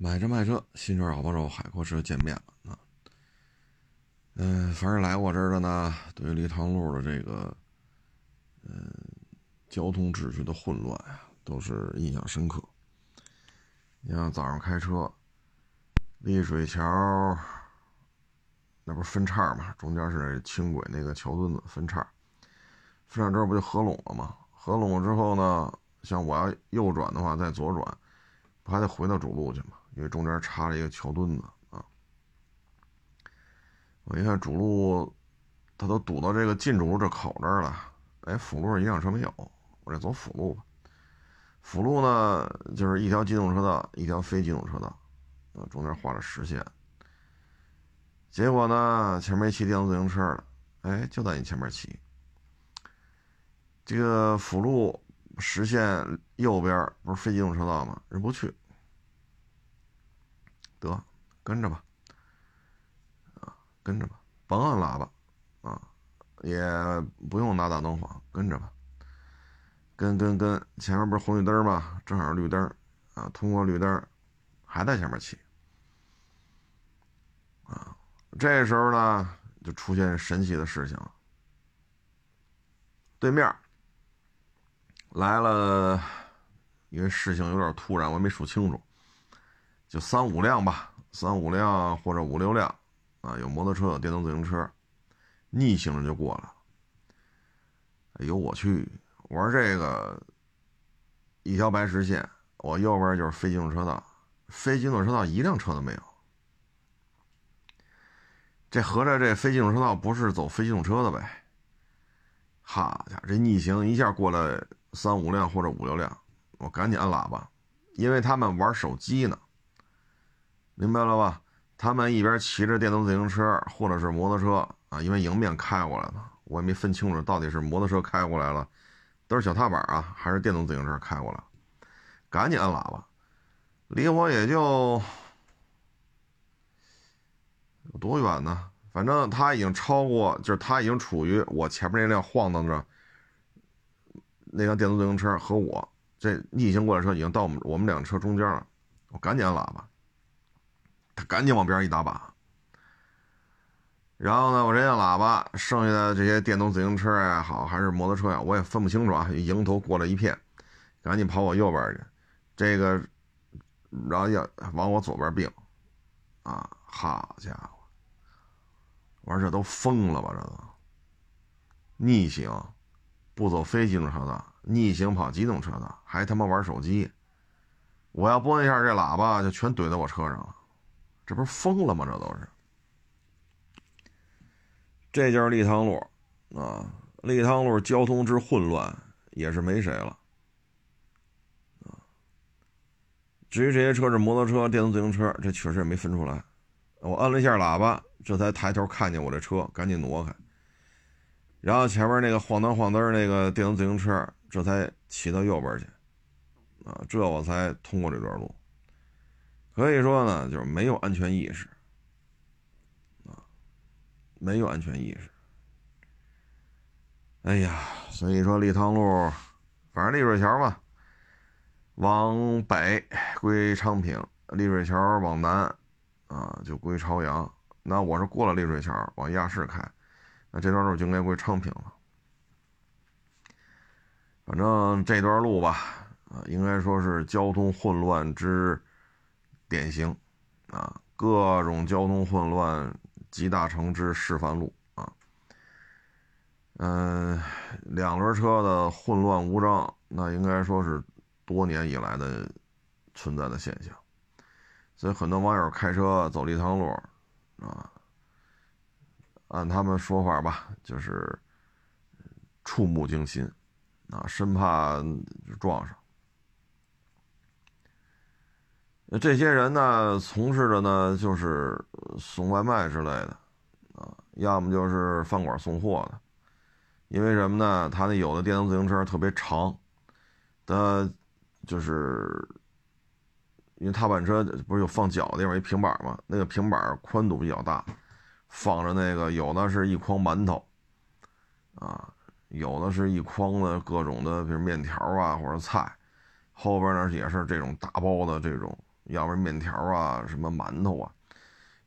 买车卖车，新车好帮手，海阔车见面了啊。嗯，凡是来我这儿的呢，对于立汤路的这个，嗯，交通秩序的混乱呀，都是印象深刻。你像早上开车，丽水桥那不是分叉嘛，中间是轻轨那个桥墩子分叉，分叉之后不就合拢了吗？合拢了之后呢，像我要右转的话，再左转，不还得回到主路去吗？因为中间插了一个桥墩子啊，我一看主路，他都堵到这个进主路这口这儿了。哎，辅路一辆车没有，我这走辅路吧。辅路呢，就是一条机动车道，一条非机动车道，啊，中间画了实线。结果呢，前面骑电动自行车的，哎，就在你前面骑。这个辅路实线右边不是非机动车道吗？人不去。得跟着吧，啊，跟着吧，甭按喇叭，啊，也不用拿大灯晃，跟着吧，跟跟跟，前面不是红绿灯吗？正好绿灯，啊，通过绿灯，还在前面骑，啊，这时候呢，就出现神奇的事情了，对面来了，因为事情有点突然，我没数清楚。就三五辆吧，三五辆或者五六辆，啊，有摩托车，有电动自行车，逆行着就过了。哎呦我去！玩这个一条白实线，我右边就是非机动车道，非机动车道一辆车都没有。这合着这非机动车道不是走非机动车的呗？好家伙，这逆行一下过来三五辆或者五六辆，我赶紧按喇叭，因为他们玩手机呢。明白了吧？他们一边骑着电动自行车或者是摩托车啊，因为迎面开过来的，我也没分清楚到底是摩托车开过来了，都是小踏板啊，还是电动自行车开过来。赶紧按喇叭，离我也就有多远呢？反正他已经超过，就是他已经处于我前面那辆晃荡着那辆电动自行车和我这逆行过来车已经到我们我们两车中间了，我赶紧按喇叭。他赶紧往边上一打把，然后呢，我这按喇叭，剩下的这些电动自行车也好，还是摩托车呀，我也分不清楚啊。迎头过来一片，赶紧跑我右边去，这个，然后要往我左边并，啊，好家伙，我说这都疯了吧？这都逆行，不走非机动车道，逆行跑机动车道，还他妈玩手机，我要拨一下这喇叭，就全怼在我车上了。这不是疯了吗？这都是，这就是立汤路啊！立汤路交通之混乱也是没谁了。至于这些车是摩托车、电动自行车，这确实也没分出来。我按了一下喇叭，这才抬头看见我这车，赶紧挪开。然后前面那个晃灯晃灯那个电动自行车，这才骑到右边去啊，这我才通过这段路。可以说呢，就是没有安全意识，啊，没有安全意识。哎呀，所以说立汤路，反正丽水桥嘛，往北归昌平，丽水桥往南，啊，就归朝阳。那我是过了丽水桥往亚市开，那这段路就应该归昌平了。反正这段路吧，啊，应该说是交通混乱之。典型，啊，各种交通混乱集大成之示范路啊，嗯，两轮车的混乱无章，那应该说是多年以来的存在的现象，所以很多网友开车走了一趟路，啊，按他们说法吧，就是触目惊心，啊，生怕撞上。那这些人呢，从事的呢就是送外卖之类的，啊，要么就是饭馆送货的。因为什么呢？他那有的电动自行车特别长，他就是因为踏板车不是有放脚的地方一平板嘛，那个平板宽度比较大，放着那个有的是一筐馒头，啊，有的是一筐的各种的，比如面条啊或者菜，后边呢也是这种大包的这种。要不然面条啊，什么馒头啊，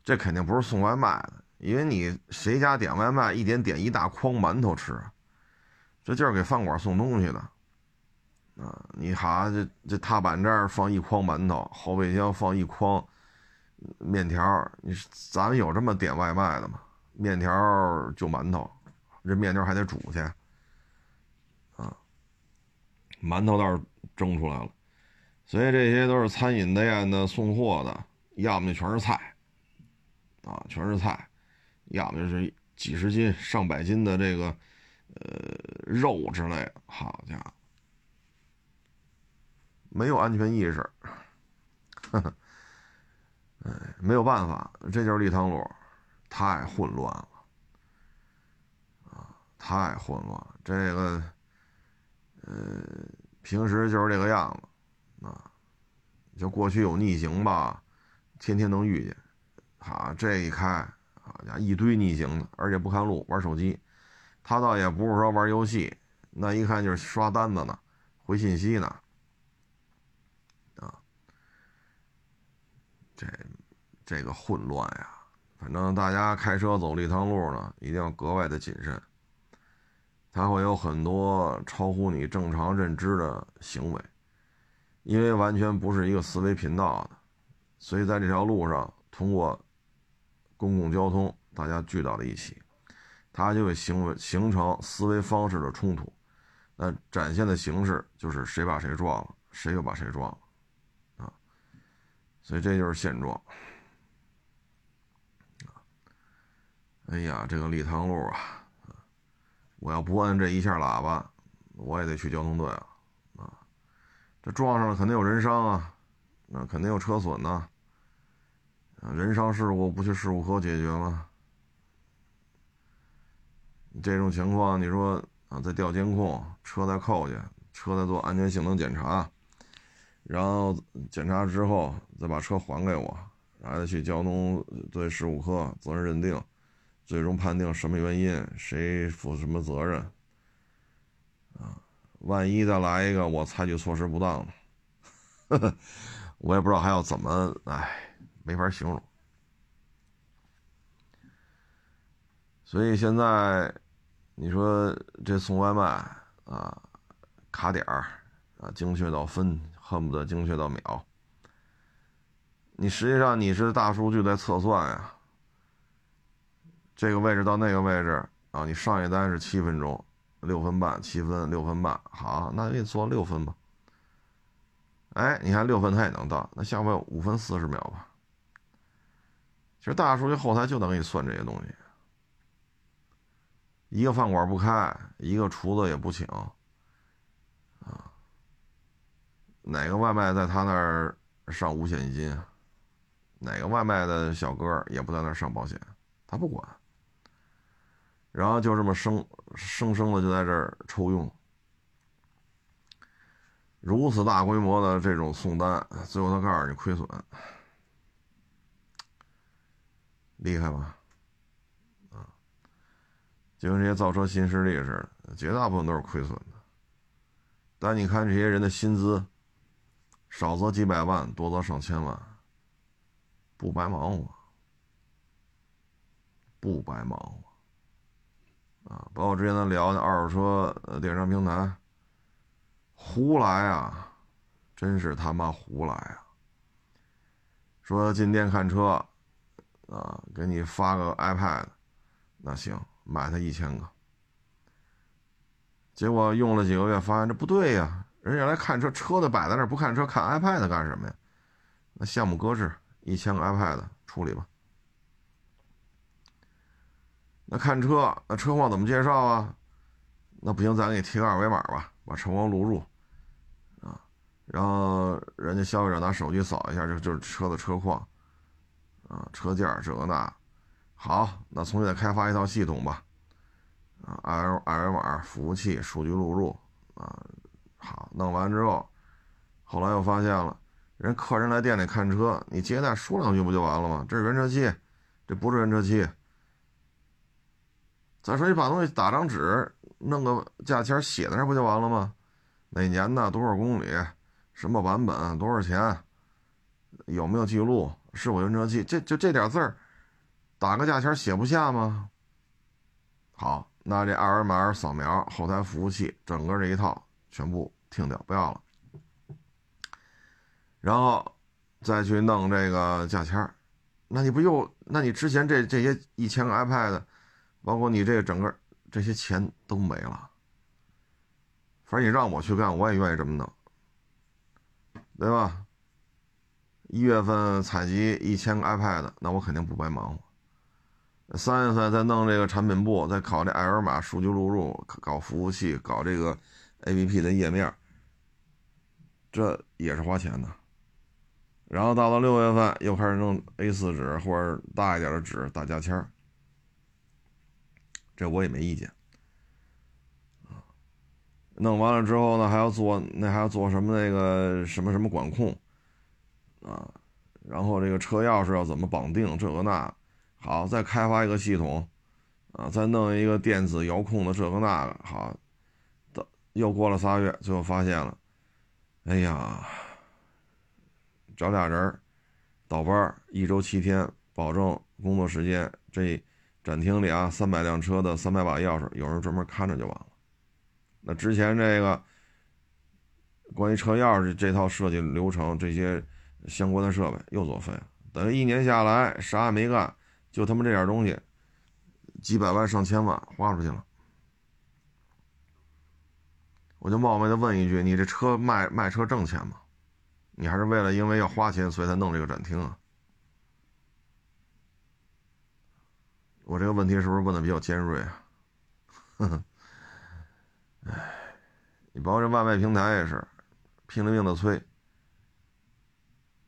这肯定不是送外卖的，因为你谁家点外卖一点点一大筐馒头吃，这就是给饭馆送东西的，啊，你哈这这踏板这儿放一筐馒头，后备箱放一筐面条，你咱们有这么点外卖的吗？面条就馒头，这面条还得煮去，啊，馒头倒是蒸出来了。所以这些都是餐饮的店的送货的，要么就全是菜，啊，全是菜，要么就是几十斤、上百斤的这个，呃，肉之类的。好家伙，没有安全意识，呵呵哎，没有办法，这就是立汤路，太混乱了，啊，太混乱。这个，呃，平时就是这个样子。啊，就过去有逆行吧，天天能遇见。啊，这一开，好家，一堆逆行的，而且不看路，玩手机。他倒也不是说玩游戏，那一看就是刷单子呢，回信息呢。啊，这这个混乱呀，反正大家开车走这趟路呢，一定要格外的谨慎。他会有很多超乎你正常认知的行为。因为完全不是一个思维频道的，所以在这条路上，通过公共交通，大家聚到了一起，它就会形为形成思维方式的冲突。那展现的形式就是谁把谁撞了，谁又把谁撞了，啊，所以这就是现状。哎呀，这个立汤路啊，我要不按这一下喇叭，我也得去交通队啊。这撞上了肯定有人伤啊，那肯定有车损呐。人伤事故不去事故科解决吗？这种情况你说啊，再调监控，车再扣去，车再做安全性能检查，然后检查之后再把车还给我，然后再去交通队事故科责任认定，最终判定什么原因，谁负什么责任，啊。万一再来一个，我采取措施不当，我也不知道还要怎么，哎，没法形容。所以现在，你说这送外卖啊，卡点儿啊，精确到分，恨不得精确到秒。你实际上你是大数据在测算呀，这个位置到那个位置啊，你上一单是七分钟。六分半，七分，六分半，好，那给你做六分吧。哎，你看六分他也能到，那下回五分四十秒吧。其实大数据后台就能给你算这些东西。一个饭馆不开，一个厨子也不请，啊，哪个外卖在他那儿上五险一金？哪个外卖的小哥也不在那儿上保险，他不管。然后就这么生生生的就在这儿抽用，如此大规模的这种送单，最后他告诉你亏损，厉害吧？啊，就跟这些造车新势力似的，绝大部分都是亏损的。但你看这些人的薪资，少则几百万，多则上千万，不白忙活，不白忙活。啊，包括之前咱聊的二手车电商平台，胡来啊，真是他妈胡来啊！说进店看车，啊，给你发个 iPad，那行，买它一千个。结果用了几个月，发现这不对呀，人家来看车，车的摆在那儿，不看车，看 iPad 干什么呀？那项目搁置，一千个 iPad 处理吧。那看车，那车况怎么介绍啊？那不行，咱给你贴个二维码吧，把车况录入，啊，然后人家消费者拿手机扫一下，就就是车的车况，啊，车件这个那，好，那重新再开发一套系统吧，啊，二二维码服务器数据录入，啊，好，弄完之后，后来又发现了，人客人来店里看车，你接待说两句不就完了吗？这是原车漆，这不是原车漆。再说你把东西打张纸，弄个价签写在那不就完了吗？哪年的多少公里，什么版本多少钱？有没有记录，是否原车器，这就这点字儿，打个价签写不下吗？好，那这二维码扫描，后台服务器，整个这一套全部停掉，不要了。然后再去弄这个价签那你不又？那你之前这这些一千个 iPad，包括你这个整个这些钱都没了。反正你让我去干，我也愿意这么弄，对吧？一月份采集一千个 iPad，那我肯定不白忙活。三月份再弄这个产品部，再考这二维码数据录入，搞服务器，搞这个 APP 的页面，这也是花钱的。然后到了六月份，又开始弄 A4 纸或者大一点的纸打价签这我也没意见。弄完了之后呢，还要做那还要做什么那个什么什么管控。啊，然后这个车钥匙要怎么绑定？这个那，好，再开发一个系统，啊，再弄一个电子遥控的这个那个，好，到又过了仨月，最后发现了，哎呀，找俩人倒班，一周七天，保证工作时间。这展厅里啊，三百辆车的三百把钥匙，有人专门看着就完了。那之前这个关于车钥匙这套设计流程，这些。相关的设备又作废了，等于一年下来啥也没干，就他妈这点东西，几百万上千万花出去了。我就冒昧的问一句：你这车卖卖车挣钱吗？你还是为了因为要花钱所以才弄这个展厅啊？我这个问题是不是问的比较尖锐啊？呵呵，哎，你包括这外卖平台也是，拼了命的催。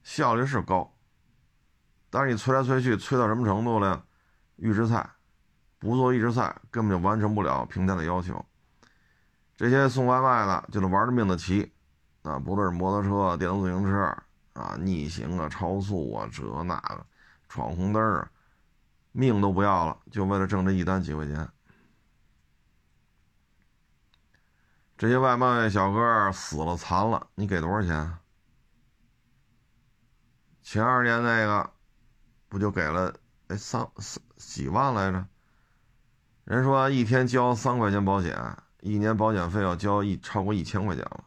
效率是高，但是你催来催去，催到什么程度了？预制菜不做预制菜，根本就完成不了平台的要求。这些送外卖的就得玩着命的骑，啊，不论是摩托车、电动自行车啊，逆行啊、超速啊，这那个闯红灯啊，命都不要了，就为了挣这一单几块钱。这些外卖小哥死了残了，你给多少钱？前二年那个，不就给了哎三三几万来着？人说一天交三块钱保险，一年保险费要交一超过一千块钱了，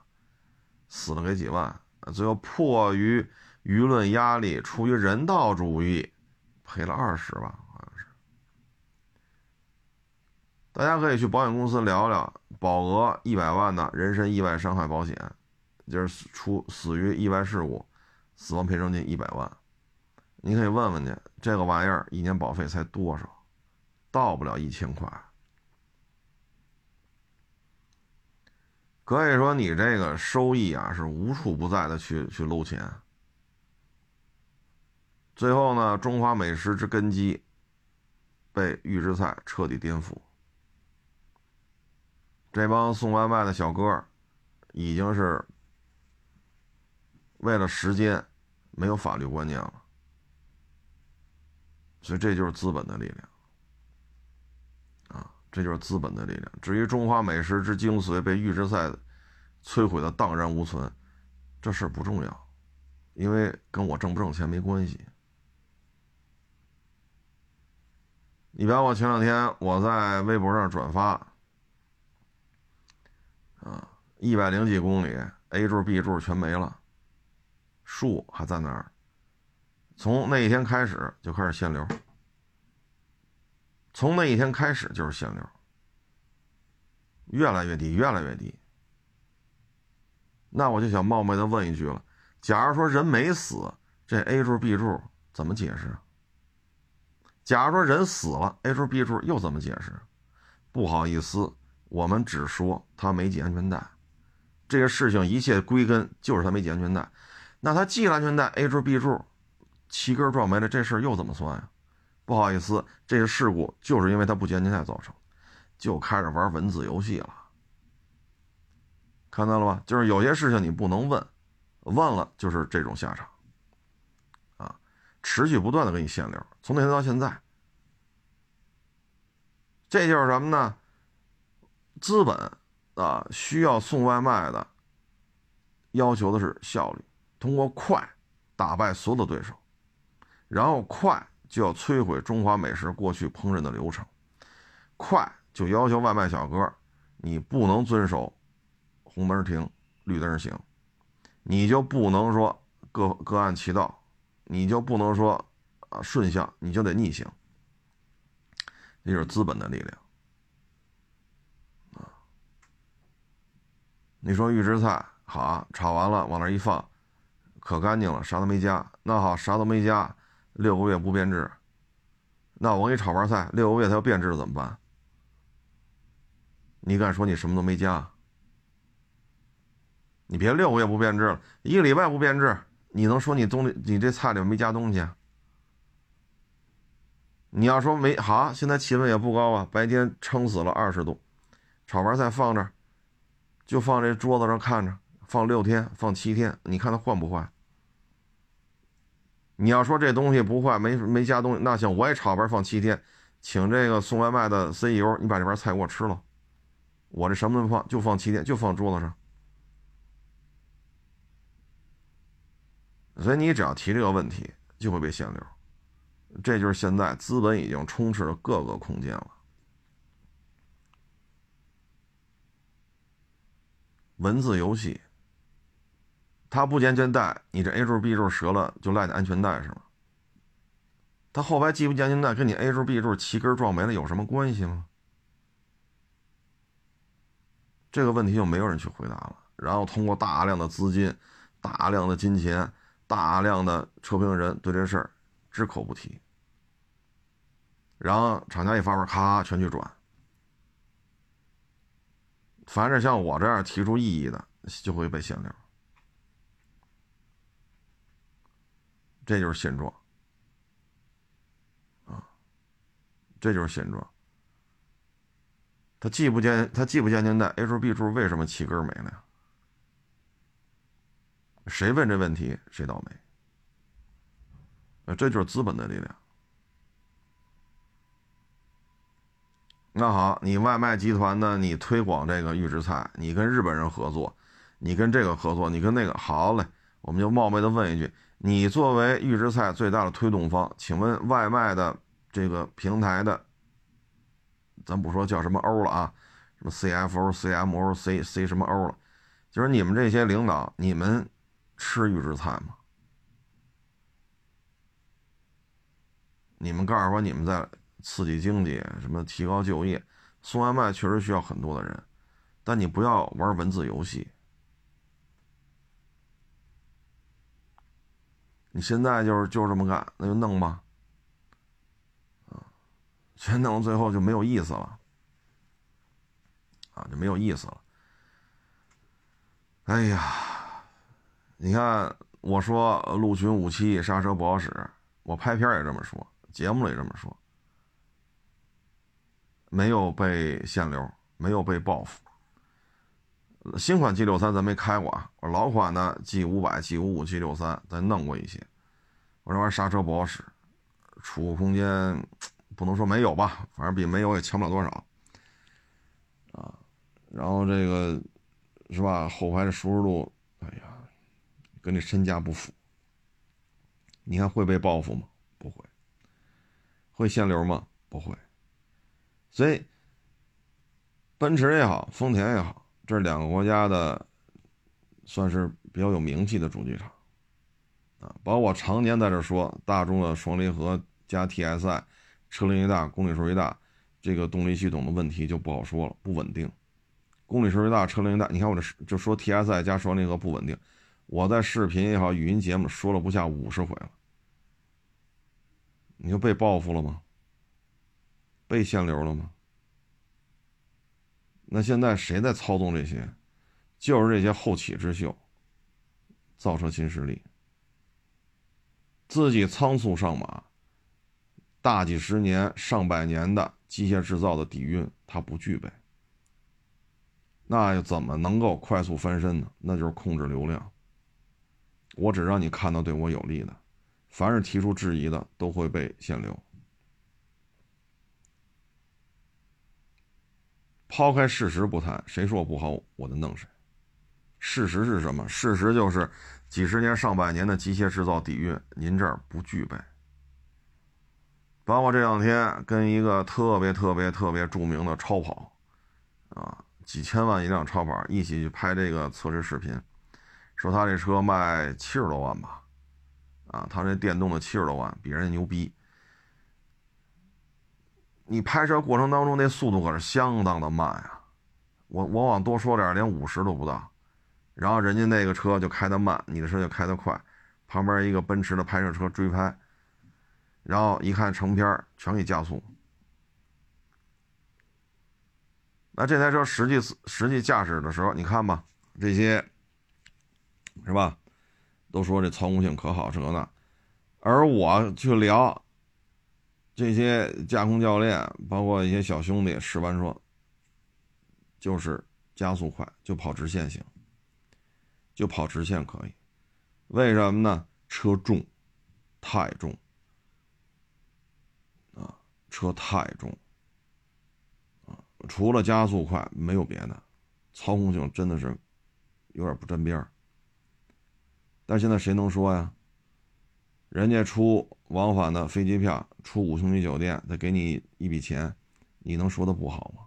死了给几万，最后迫于舆论压力，出于人道主义，赔了二十万，好像是。大家可以去保险公司聊聊，保额一百万的人身意外伤害保险，就是出死于意外事故。死亡赔偿金一百万，你可以问问去，这个玩意儿一年保费才多少？到不了一千块。可以说你这个收益啊是无处不在的去去搂钱。最后呢，中华美食之根基被预制菜彻底颠覆。这帮送外卖的小哥已经是。为了时间，没有法律观念了，所以这就是资本的力量，啊，这就是资本的力量。至于中华美食之精髓被预制菜摧毁的荡然无存，这事不重要，因为跟我挣不挣钱没关系。你比方我前两天我在微博上转发，啊，一百零几公里，A 柱 B 柱全没了。树还在那儿，从那一天开始就开始限流，从那一天开始就是限流，越来越低，越来越低。那我就想冒昧的问一句了：假如说人没死，这 A 柱 B 柱怎么解释？假如说人死了，A 柱 B 柱又怎么解释？不好意思，我们只说他没系安全带，这个事情一切归根就是他没系安全带。那他系安全带，A 柱 B 柱，七根撞没了，这事儿又怎么算呀？不好意思，这个事故就是因为他不系安全带造成，就开始玩文字游戏了。看到了吧？就是有些事情你不能问，问了就是这种下场，啊，持续不断的给你限流，从那天到现在，这就是什么呢？资本啊，需要送外卖的，要求的是效率。通过快，打败所有的对手，然后快就要摧毁中华美食过去烹饪的流程，快就要求外卖小哥，你不能遵守红灯停，绿灯行，你就不能说各各按其道，你就不能说啊顺向，你就得逆行，这就是资本的力量你说预制菜好，炒完了往那一放。可干净了，啥都没加。那好，啥都没加，六个月不变质。那我给你炒盘菜，六个月它要变质怎么办？你敢说你什么都没加？你别六个月不变质了，一个礼拜不变质，你能说你东你这菜里面没加东西？你要说没好，现在气温也不高啊，白天撑死了二十度，炒盘菜放这，就放这桌子上看着，放六天，放七天，你看它坏不坏？你要说这东西不坏，没没加东西，那行，我也炒盘放七天，请这个送外卖的 CEO，你把这盘菜给我吃了，我这什么都不放，就放七天，就放桌子上。所以你只要提这个问题，就会被限流。这就是现在资本已经充斥了各个空间了。文字游戏。他不系安全带，你这 A 柱 B 柱折了就赖你安全带是吗？他后排系不系安全带，跟你 A 柱 B 柱齐根撞没了有什么关系吗？这个问题就没有人去回答了。然后通过大量的资金、大量的金钱、大量的车评人对这事儿只口不提，然后厂家一发文，咔全去转。凡是像我这样提出异议的，就会被限流。这就是现状，啊，这就是现状。他既不见他既不见现带 H B 柱为什么气根没了呀？谁问这问题谁倒霉。这就是资本的力量。那好，你外卖集团呢？你推广这个预制菜，你跟日本人合作，你跟这个合作，你跟那个好嘞，我们就冒昧的问一句。你作为预制菜最大的推动方，请问外卖的这个平台的，咱不说叫什么 O 了啊，什么 CFO、CMO、C C 什么 O 了，就是你们这些领导，你们吃预制菜吗？你们告诉我，你们在刺激经济，什么提高就业，送外卖确实需要很多的人，但你不要玩文字游戏。你现在就是就这么干，那就弄吧，啊，全弄到最后就没有意思了，啊，就没有意思了。哎呀，你看我说陆巡武器刹车不好使，我拍片也这么说，节目里也这么说，没有被限流，没有被报复。新款 G 六三咱没开过啊，我老款的 G 五百、G 五五、G 六三咱弄过一些。我这玩意儿刹车不好使，储物空间不能说没有吧，反正比没有也强不了多少。啊，然后这个是吧？后排的舒适度，哎呀，跟这身价不符。你看会被报复吗？不会。会限流吗？不会。所以，奔驰也好，丰田也好。这两个国家的，算是比较有名气的主机厂，啊，包括我常年在这说，大众的双离合加 TSI，车龄越大，公里数越大，这个动力系统的问题就不好说了，不稳定。公里数越大，车龄越大，你看我这就说 TSI 加双离合不稳定，我在视频也好，语音节目说了不下五十回了。你就被报复了吗？被限流了吗？那现在谁在操纵这些？就是这些后起之秀，造车新势力，自己仓促上马，大几十年、上百年的机械制造的底蕴他不具备，那又怎么能够快速翻身呢？那就是控制流量。我只让你看到对我有利的，凡是提出质疑的都会被限流。抛开事实不谈，谁说不好我就弄谁。事实是什么？事实就是几十年、上百年的机械制造底蕴，您这儿不具备。包括这两天跟一个特别特别特别著名的超跑，啊，几千万一辆超跑一起去拍这个测试视频，说他这车卖七十多万吧，啊，他这电动的七十多万，比人家牛逼。你拍摄过程当中那速度可是相当的慢呀，我我往多说点，连五十都不到，然后人家那个车就开得慢，你的车就开得快，旁边一个奔驰的拍摄车追拍。然后一看成片全给加速。那这台车实际实际驾驶的时候，你看吧，这些是吧？都说这操控性可好，这那。而我去聊，这些驾控教练，包括一些小兄弟，试完说，就是加速快，就跑直线行，就跑直线可以。为什么呢？车重，太重。啊车太重，啊，除了加速快没有别的，操控性真的是有点不沾边儿。但现在谁能说呀？人家出往返的飞机票，出五星级酒店，再给你一笔钱，你能说他不好吗？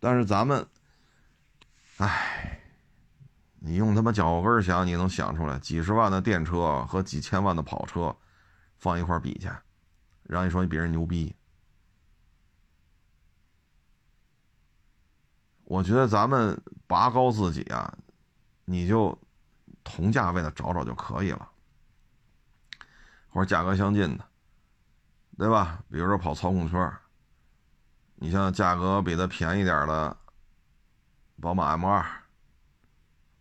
但是咱们，唉，你用他妈脚后跟想，你能想出来几十万的电车和几千万的跑车？放一块比去，让你说你比人牛逼。我觉得咱们拔高自己啊，你就同价位的找找就可以了，或者价格相近的，对吧？比如说跑操控圈，你像价格比它便宜点的宝马 M 二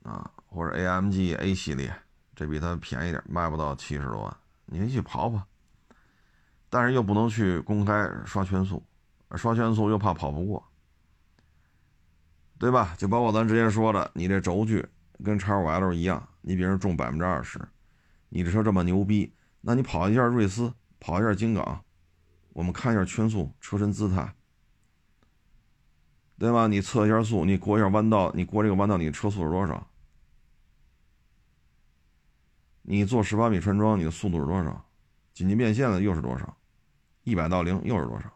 啊，或者 AMG A 系列，这比它便宜点，卖不到七十多万。你去跑跑，但是又不能去公开刷圈速，刷圈速又怕跑不过，对吧？就包括咱之前说的，你这轴距跟叉五 L 一样，你比人重百分之二十，你这车这么牛逼，那你跑一下瑞思，跑一下金港，我们看一下圈速、车身姿态，对吧？你测一下速，你过一下弯道，你过这个弯道，你车速是多少？你做十八米穿桩，你的速度是多少？紧急变线的又是多少？一百到零又是多少？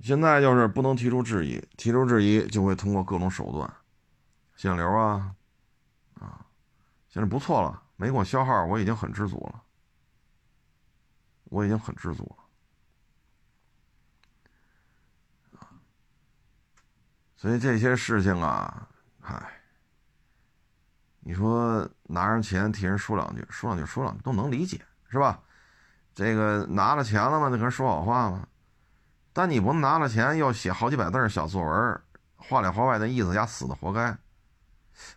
现在就是不能提出质疑，提出质疑就会通过各种手段，限流啊，啊，现在不错了，没给我消耗，我已经很知足了，我已经很知足了，所以这些事情啊，唉。你说拿上钱替人说两句，说两句，说两句都能理解，是吧？这个拿了钱了嘛，就跟人说好话嘛。但你不能拿了钱又写好几百字小作文，话里话外的意思，丫死的活该。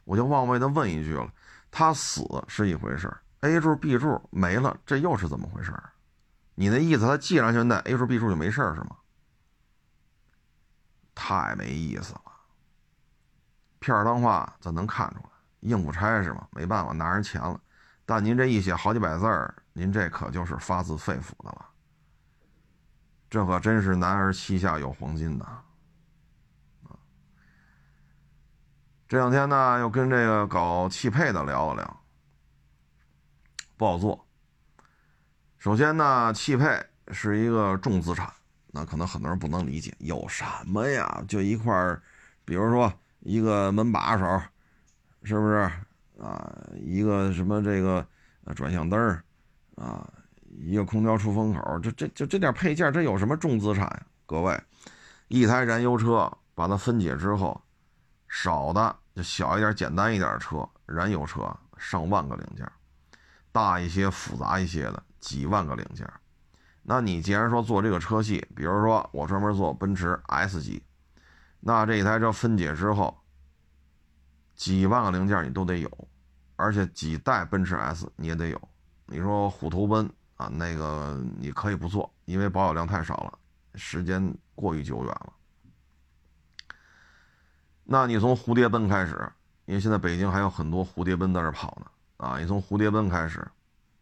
我就忘为的问一句了，他死是一回事，A 柱 B 柱没了，这又是怎么回事？你那意思他系上去那 A 柱 B 柱就没事是吗？太没意思了，片儿当话咱能看出来。应付差事嘛，没办法拿人钱了，但您这一写好几百字儿，您这可就是发自肺腑的了。这可真是男儿膝下有黄金呐！这两天呢，又跟这个搞汽配的聊了聊，不好做。首先呢，汽配是一个重资产，那可能很多人不能理解，有什么呀？就一块儿，比如说一个门把手。是不是啊？一个什么这个转向灯儿啊，一个空调出风口，这这就这点配件，这有什么重资产？各位，一台燃油车把它分解之后，少的就小一点、简单一点的车，燃油车上万个零件，大一些、复杂一些的几万个零件。那你既然说做这个车系，比如说我专门做奔驰 S 级，那这一台车分解之后。几万个零件你都得有，而且几代奔驰 S 你也得有。你说虎头奔啊，那个你可以不做，因为保有量太少了，时间过于久远了。那你从蝴蝶奔开始，因为现在北京还有很多蝴蝶奔在这跑呢啊，你从蝴蝶奔开始，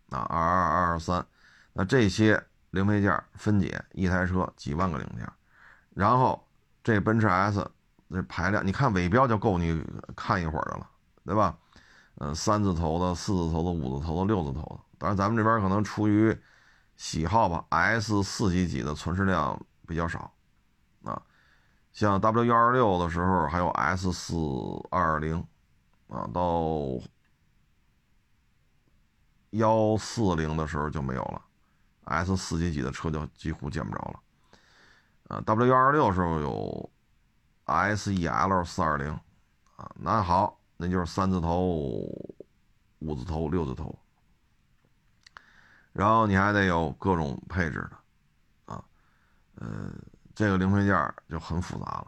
啊二二二二三，那这些零配件分解一台车几万个零件，然后这奔驰 S 这排量，你看尾标就够你看一会儿的了，对吧？嗯，三字头的、四字头的、五字头的、六字头的。当然，咱们这边可能出于喜好吧，S 四级几的存世量比较少。像 W 幺二六的时候，还有 S 四二零啊，到幺四零的时候就没有了，S 四几几的车就几乎见不着了。啊，W 幺二六时候有 S E L 四二零啊，那好。那就是三字头、五字头、六字头，然后你还得有各种配置的，啊，呃，这个零配件就很复杂了。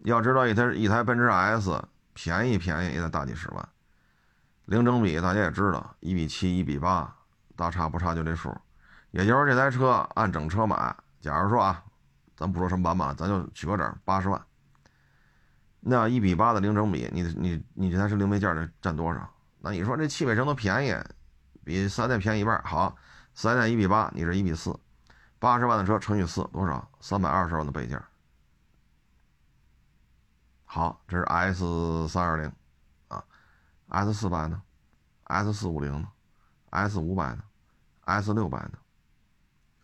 要知道一台一台奔驰 S 便宜便宜也得大几十万，零整比大家也知道，一比七、一比八，大差不差就这数。也就是这台车按整车买，假如说啊，咱不说什么版本，咱就取个整，八十万。那一比八的零整比，你你你这台是零配件得占多少？那你说这汽配城都便宜，比三代便宜一半。好，三代一比八，你这一比四，八十万的车乘以四多少？三百二十万的备件。好，这是 S 三二零啊，S 四百呢？S 四五零呢？S 五百呢？S 六百呢？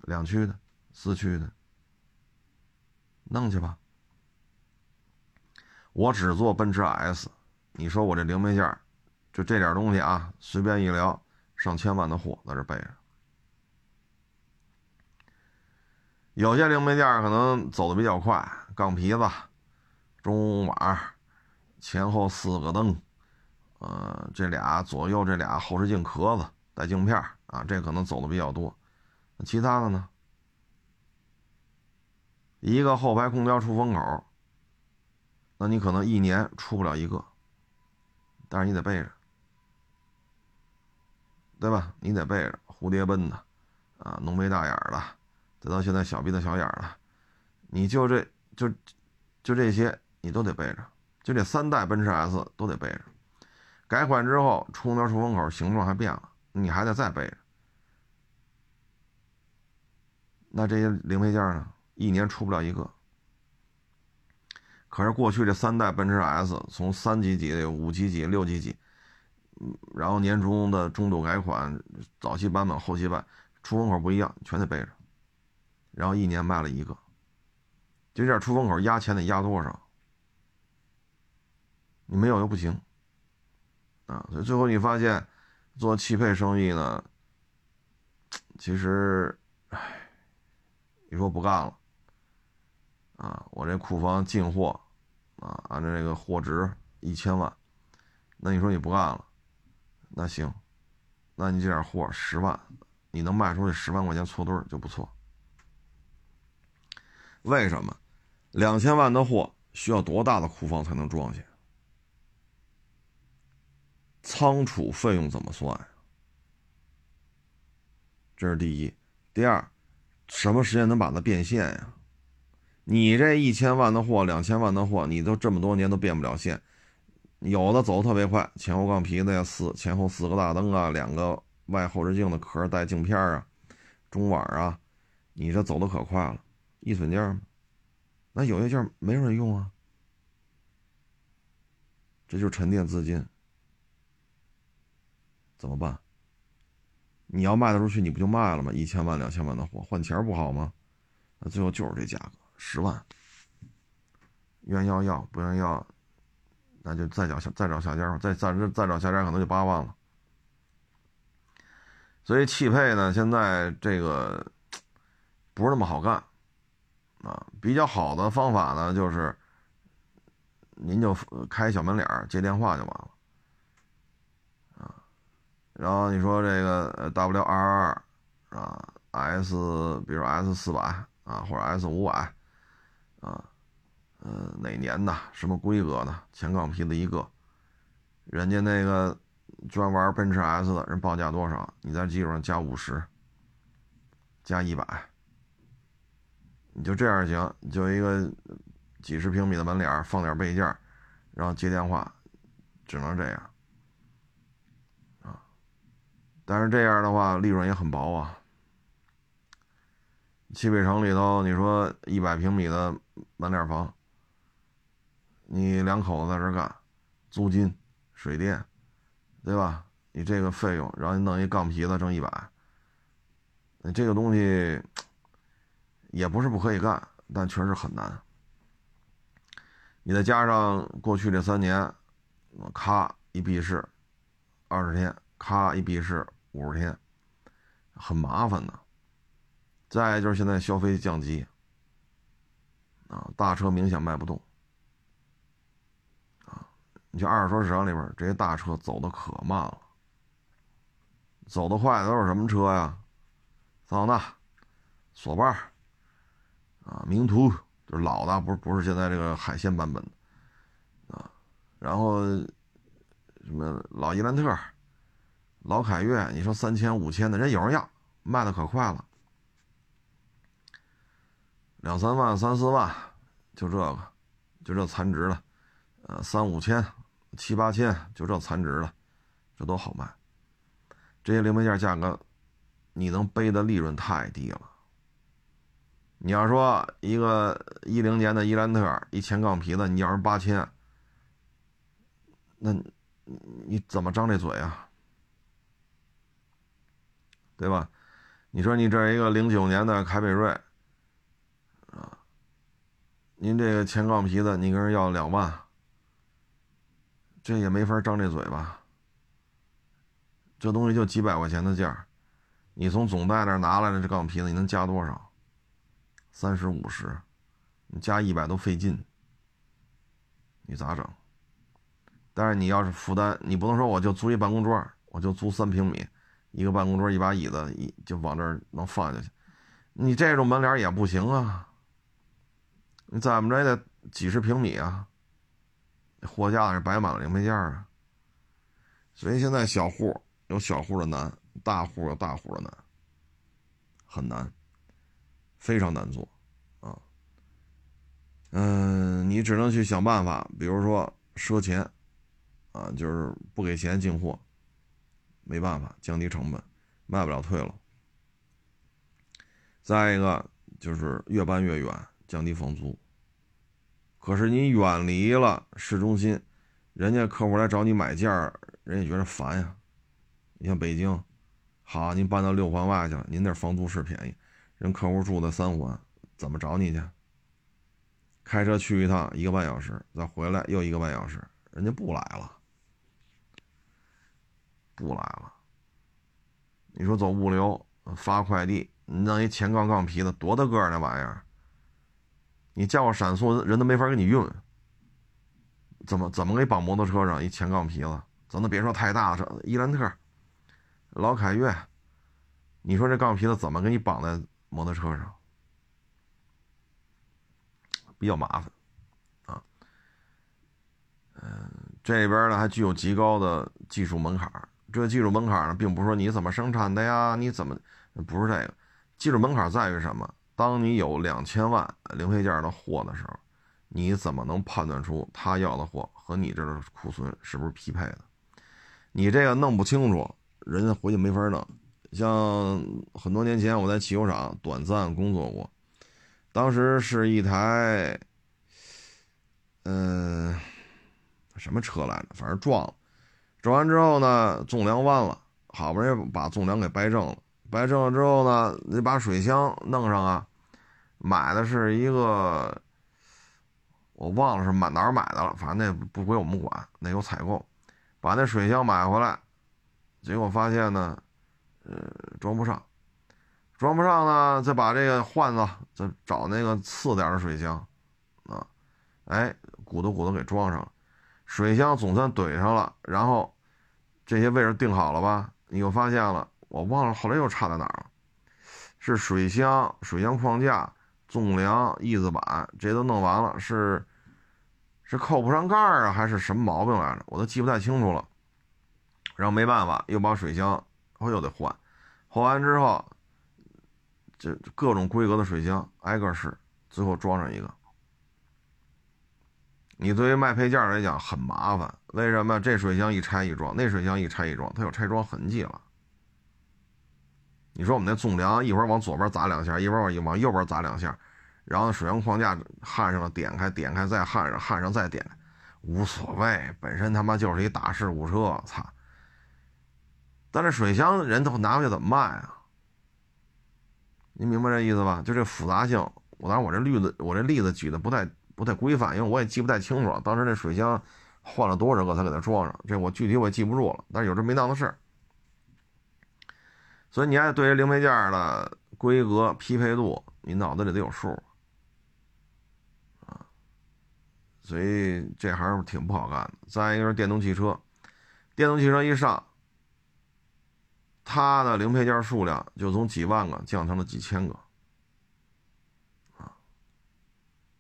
两驱的，四驱的，弄去吧。我只做奔驰 S，你说我这零配件就这点东西啊，随便一聊，上千万的货在这备着。有些零配件可能走的比较快，杠皮子、中网、前后四个灯，呃，这俩左右这俩后视镜壳子带镜片啊，这可能走的比较多。其他的呢？一个后排空调出风口。那你可能一年出不了一个，但是你得备着，对吧？你得备着蝴蝶奔的，啊，浓眉大眼的，再到现在小鼻子小眼了，你就这就就这些你都得备着，就这三代奔驰 S 都得备着。改款之后，出面出风口形状还变了，你还得再备着。那这些零配件呢？一年出不了一个。可是过去这三代奔驰 S，从三级几、五级几、六级几，嗯，然后年终的中度改款、早期版本、后期版，出风口不一样，全得备着。然后一年卖了一个，就这出风口压钱得压多少？你没有又不行，啊，所以最后你发现做汽配生意呢，其实，唉，你说不干了。啊，我这库房进货，啊，按照这个货值一千万，那你说你不干了，那行，那你这点货十万，你能卖出去十万块钱错对就不错。为什么？两千万的货需要多大的库房才能装下？仓储费用怎么算呀？这是第一，第二，什么时间能把它变现呀？你这一千万的货，两千万的货，你都这么多年都变不了现，有的走特别快，前后杠皮的呀，四前后四个大灯啊，两个外后视镜的壳带镜片啊，中网啊，你这走的可快了，易损件那有些件没人用啊，这就是沉淀资金，怎么办？你要卖得出去，你不就卖了吗？一千万两千万的货换钱不好吗？那最后就是这价格。十万，愿意要要，不愿意要，那就再找下再找下家吧再再再找下家可能就八万了。所以汽配呢，现在这个不是那么好干啊。比较好的方法呢，就是您就开小门脸儿接电话就完了啊。然后你说这个 W 二二二啊，S 比如 S 四百啊，或者 S 五百。啊，呃，哪年的？什么规格的？前杠皮的一个，人家那个专玩奔驰 S 的人报价多少？你在基础上加五十，加一百，你就这样行？就一个几十平米的门脸，放点备件，然后接电话，只能这样啊。但是这样的话，利润也很薄啊。汽配城里头，你说一百平米的门脸房，你两口子在这干，租金、水电，对吧？你这个费用，然后你弄一杠皮子挣一百，那这个东西也不是不可以干，但确实很难。你再加上过去这三年，咔一闭市，二十天，咔一闭市五十天，很麻烦的。再就是现在消费降级，啊，大车明显卖不动，啊，你像二手车市场里边这些大车走的可慢了。走得快的都是什么车呀？桑塔纳、索伴啊，名图就是老的，不是不是现在这个海鲜版本啊。然后什么老伊兰特、老凯越，你说三千五千的人有人要，卖的可快了，两三万、三四万，就这个，就这残值了，呃，三五千、七八千，就这残值了，这都好卖。这些零配件价格，你能背的利润太低了。你要说一个一零年的伊兰特一前杠皮的，你要是八千，那你怎么张这嘴啊？对吧？你说你这一个零九年的凯美瑞，啊，您这个前杠皮的，你跟人要两万，这也没法张这嘴吧？这东西就几百块钱的价你从总代那拿来的这杠皮子，你能加多少？三十五十，你加一百都费劲，你咋整？但是你要是负担，你不能说我就租一办公桌，我就租三平米，一个办公桌，一把椅子，一就往这儿能放下去。你这种门脸也不行啊，你怎么着也得几十平米啊，货架上摆满了零配件啊。所以现在小户。有小户的难，大户有大户的难，很难，非常难做，啊，嗯，你只能去想办法，比如说赊钱，啊，就是不给钱进货，没办法，降低成本，卖不了退了。再一个就是越搬越远，降低房租。可是你远离了市中心，人家客户来找你买件儿人家觉得烦呀。你像北京，好，您搬到六环外去了，您那房租是便宜，人客户住在三环，怎么找你去？开车去一趟一个半小时，再回来又一个半小时，人家不来了，不来了。你说走物流发快递，你弄一前杠杠皮的多大个儿那玩意儿？你叫我闪送人都没法给你运，怎么怎么给绑摩托车上一前杠皮子？咱都别说太大的车，伊兰特。老凯越，你说这杠皮子怎么给你绑在摩托车上？比较麻烦啊。嗯，这边呢还具有极高的技术门槛。这技术门槛呢，并不是说你怎么生产的呀，你怎么不是这个？技术门槛在于什么？当你有两千万零配件的货的时候，你怎么能判断出他要的货和你这的库存是不是匹配的？你这个弄不清楚。人家回去没法弄，像很多年前我在汽修厂短暂工作过，当时是一台，嗯，什么车来着？反正撞了，撞完之后呢，纵梁弯了，好不容易把纵梁给掰正了，掰正了之后呢，得把水箱弄上啊，买的是一个，我忘了是哪哪买的了，反正那不归我们管，那有采购，把那水箱买回来。结果发现呢，呃，装不上，装不上呢，再把这个换子，再找那个次点的水箱，啊，哎，鼓捣鼓捣给装上，水箱总算怼上了，然后这些位置定好了吧？你又发现了，我忘了后来又差在哪儿了，是水箱、水箱框架、纵梁、翼子板这些都弄完了，是是扣不上盖儿啊，还是什么毛病来着？我都记不太清楚了。然后没办法，又把水箱，然后又得换，换完之后，这各种规格的水箱挨个试，最后装上一个。你作为卖配件来讲很麻烦，为什么？这水箱一拆一装，那水箱一拆一装，它有拆装痕迹了。你说我们那纵梁一会儿往左边砸两下，一会儿往往右边砸两下，然后水箱框架焊上了，点开，点开再焊上，焊上再点，无所谓，本身他妈就是一大事故车，操！但是水箱人都拿回去怎么卖啊？您明白这意思吧？就这复杂性，我当然我这例子我这例子举的不太不太规范，因为我也记不太清楚了，当时那水箱换了多少个才给它装上，这我具体我也记不住了。但是有这没当的事儿，所以你还对这零配件的规格匹配度，你脑子里得有数啊。所以这行挺不好干的。再一个是电动汽车，电动汽车一上，它的零配件数量就从几万个降成了几千个，啊，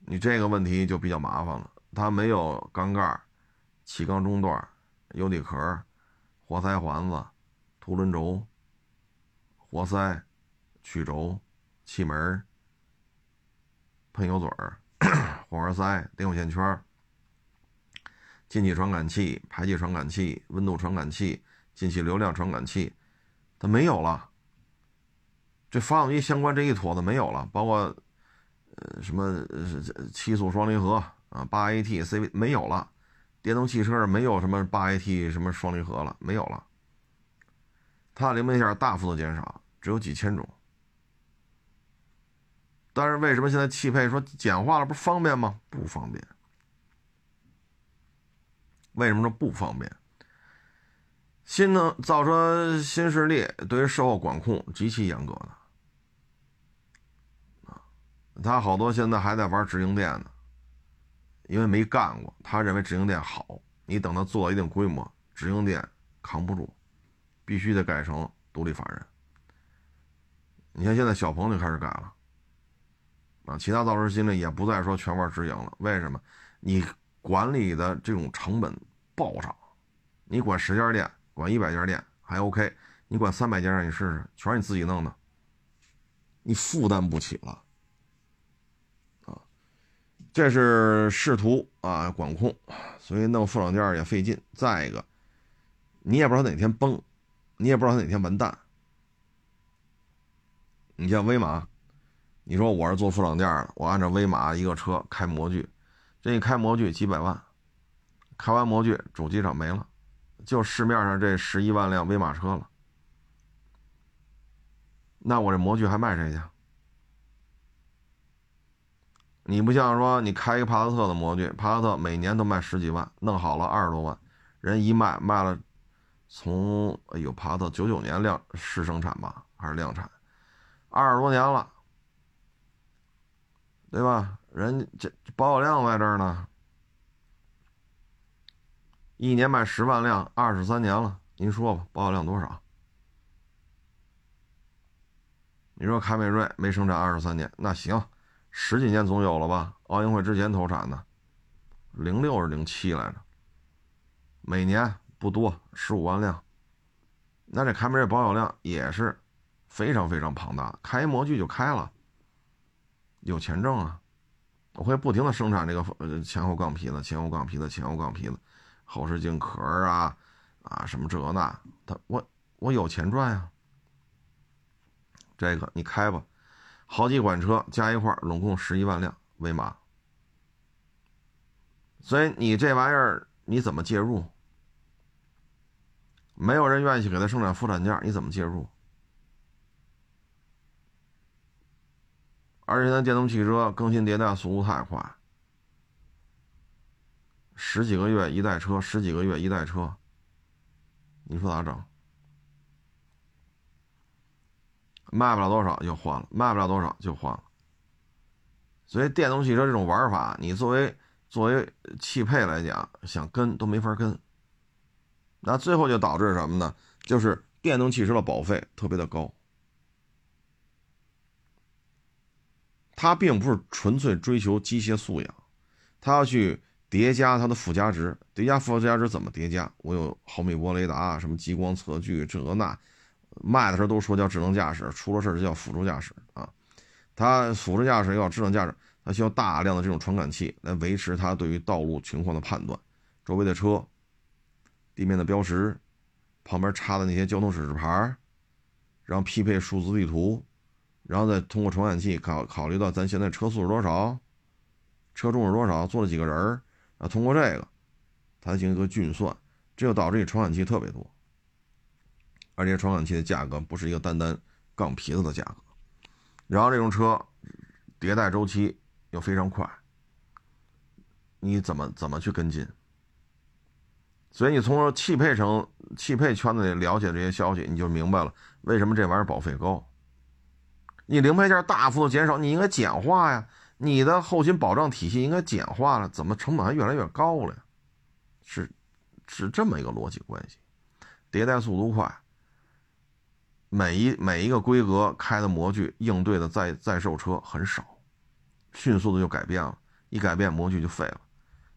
你这个问题就比较麻烦了。它没有缸盖、气缸中段、油底壳、活塞环子、凸轮轴、活塞、曲轴、气门、喷油嘴儿。火花塞、电控线圈、进气传感器、排气传感器、温度传感器、进气流量传感器，它没有了。这发动机相关这一坨子没有了，包括呃什么七速双离合啊、八 AT、CV 没有了。电动汽车上没有什么八 AT 什么双离合了，没有了。它的零配件大幅度减少，只有几千种。但是为什么现在汽配说简化了不方便吗？不方便。为什么说不方便？新能造车新势力对于售后管控极其严格的啊，他好多现在还在玩直营店呢，因为没干过，他认为直营店好。你等他做一定规模，直营店扛不住，必须得改成独立法人。你看现在小鹏就开始改了。啊，其他造车新势力也不再说全玩直营了。为什么？你管理的这种成本暴涨，你管十家店，管一百家店还 OK，你管三百家让你试试，全是你自己弄的，你负担不起了。这是试图啊管控，所以弄副厂件也费劲。再一个，你也不知道哪天崩，你也不知道哪天完蛋。你像威马。你说我是做副厂件的，我按照威马一个车开模具，这一开模具几百万，开完模具主机厂没了，就市面上这十一万辆威马车了，那我这模具还卖谁去？你不像说你开一个帕萨特的模具，帕萨特每年都卖十几万，弄好了二十多万，人一卖卖了，从哎呦帕萨特九九年量试生产吧，还是量产，二十多年了。对吧？人这保有量在这儿呢，一年卖十万辆，二十三年了，您说吧，保有量多少？你说凯美瑞没生产二十三年，那行，十几年总有了吧？奥运会之前投产的，零六是零七来着，每年不多，十五万辆，那这凯美瑞保有量也是非常非常庞大，开模具就开了。有钱挣啊！我会不停的生产这个呃前后杠皮子、前后杠皮子、前后杠皮子、后视镜壳啊啊什么这那，他我我有钱赚呀！这个你开吧，好几款车加一块，拢共十一万辆，威马。所以你这玩意儿你怎么介入？没有人愿意去给他生产副产件，你怎么介入？而且，咱电动汽车更新迭代速度太快，十几个月一代车，十几个月一代车，你说咋整？卖不了多少就换了，卖不了多少就换了。所以，电动汽车这种玩法，你作为作为汽配来讲，想跟都没法跟。那最后就导致什么呢？就是电动汽车的保费特别的高。它并不是纯粹追求机械素养，它要去叠加它的附加值。叠加附加值怎么叠加？我有毫米波雷达，什么激光测距，这那，卖的时候都说叫智能驾驶，出了事就叫辅助驾驶啊。它辅助驾驶要智能驾驶，它需要大量的这种传感器来维持它对于道路情况的判断，周围的车、地面的标识、旁边插的那些交通指示牌，然后匹配数字地图。然后再通过传感器考考虑到咱现在车速是多少，车重是多少，坐了几个人儿啊，通过这个，它进行一个运算，这就导致你传感器特别多，而且传感器的价格不是一个单单杠皮子的价格，然后这种车迭代周期又非常快，你怎么怎么去跟进？所以你从汽配城、汽配圈子里了解这些消息，你就明白了为什么这玩意儿保费高。你零配件大幅度减少，你应该简化呀，你的后勤保障体系应该简化了，怎么成本还越来越高了呀？是，是这么一个逻辑关系。迭代速度快，每一每一个规格开的模具应对的在在售车很少，迅速的就改变了，一改变模具就废了。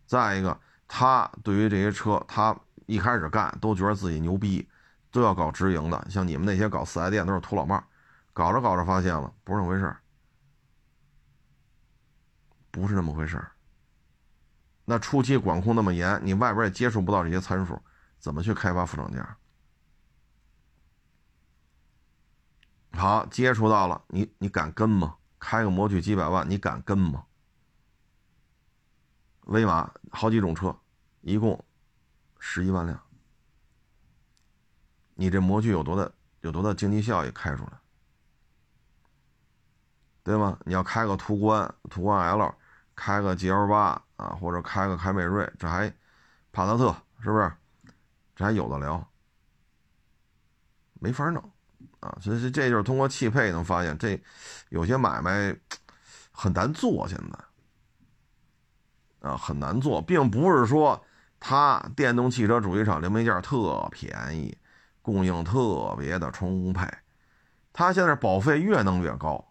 再一个。他对于这些车，他一开始干都觉得自己牛逼，都要搞直营的。像你们那些搞四 S 店都是土老帽，搞着搞着发现了不是那么回事儿不是那么回事那初期管控那么严，你外边也接触不到这些参数，怎么去开发副厂件？好，接触到了，你你敢跟吗？开个模具几百万，你敢跟吗？威马好几种车。一共十一万辆，你这模具有多大？有多大经济效益开出来？对吗？你要开个途观、途观 L，开个 GL 八啊，或者开个凯美瑞，这还帕萨特是不是？这还有的聊？没法弄啊！所以这就是通过汽配能发现，这有些买卖很难做，现在啊很难做，并不是说。它电动汽车主机厂零配件特便宜，供应特别的充沛，它现在保费越弄越高，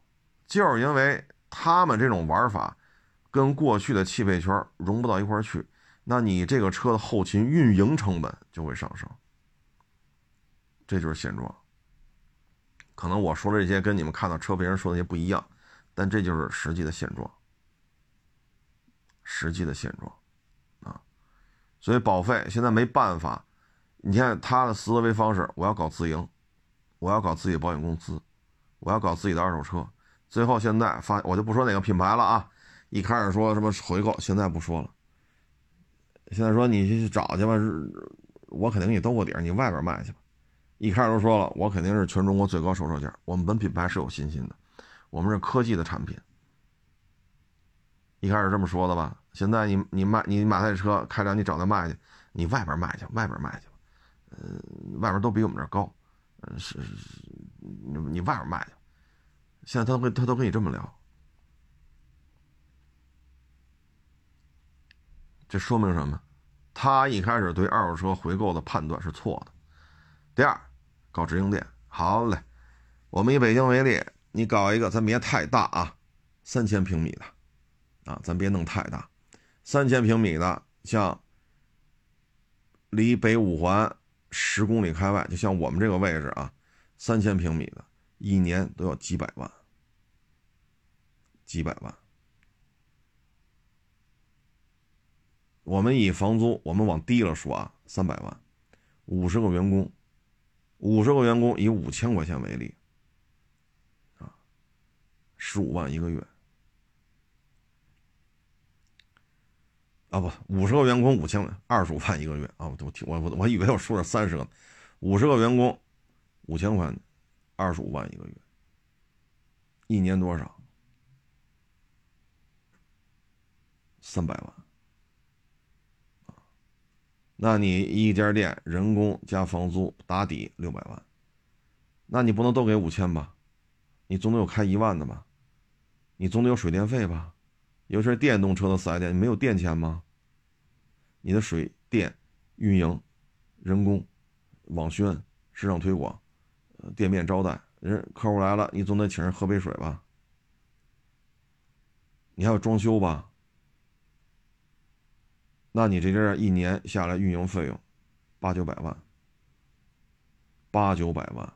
就是因为他们这种玩法跟过去的汽配圈融不到一块去，那你这个车的后勤运营成本就会上升，这就是现状。可能我说这些跟你们看到车评人说的些不一样，但这就是实际的现状，实际的现状啊。所以保费现在没办法，你看他的思维方式，我要搞自营，我要搞自己保险公司，我要搞自己的二手车，最后现在发我就不说哪个品牌了啊，一开始说什么回购，现在不说了，现在说你去找去吧，我肯定给你兜个底儿，你外边卖去吧。一开始都说了，我肯定是全中国最高售车价，我们本品牌是有信心的，我们是科技的产品，一开始这么说的吧。现在你你卖你买台车开两你找他卖去，你外边卖去，外边卖去吧，呃，外边都比我们这高，嗯，是，你你外边卖去，现在他会他都跟你这么聊，这说明什么？他一开始对二手车回购的判断是错的。第二，搞直营店，好嘞，我们以北京为例，你搞一个，咱别太大啊，三千平米的，啊，咱别弄太大。三千平米的，像离北五环十公里开外，就像我们这个位置啊，三千平米的，一年都要几百万，几百万。我们以房租，我们往低了说啊，三百万，五十个员工，五十个员工以五千块钱为例，啊，十五万一个月。啊不，五十个员工五千，二十五万一个月啊！我我我我我以为我说了三十个，五十个员工五千块，二十五万一个月，一年多少？三百万那你一家店人工加房租打底六百万，那你不能都给五千吧？你总得有开一万的吧？你总得有水电费吧？尤其是电动车的四 S 店，你没有电钱吗？你的水电、运营、人工、网宣、市场推广、店面招待，人客户来了，你总得请人喝杯水吧？你还有装修吧？那你这这一年下来运营费用八九百万，八九百万，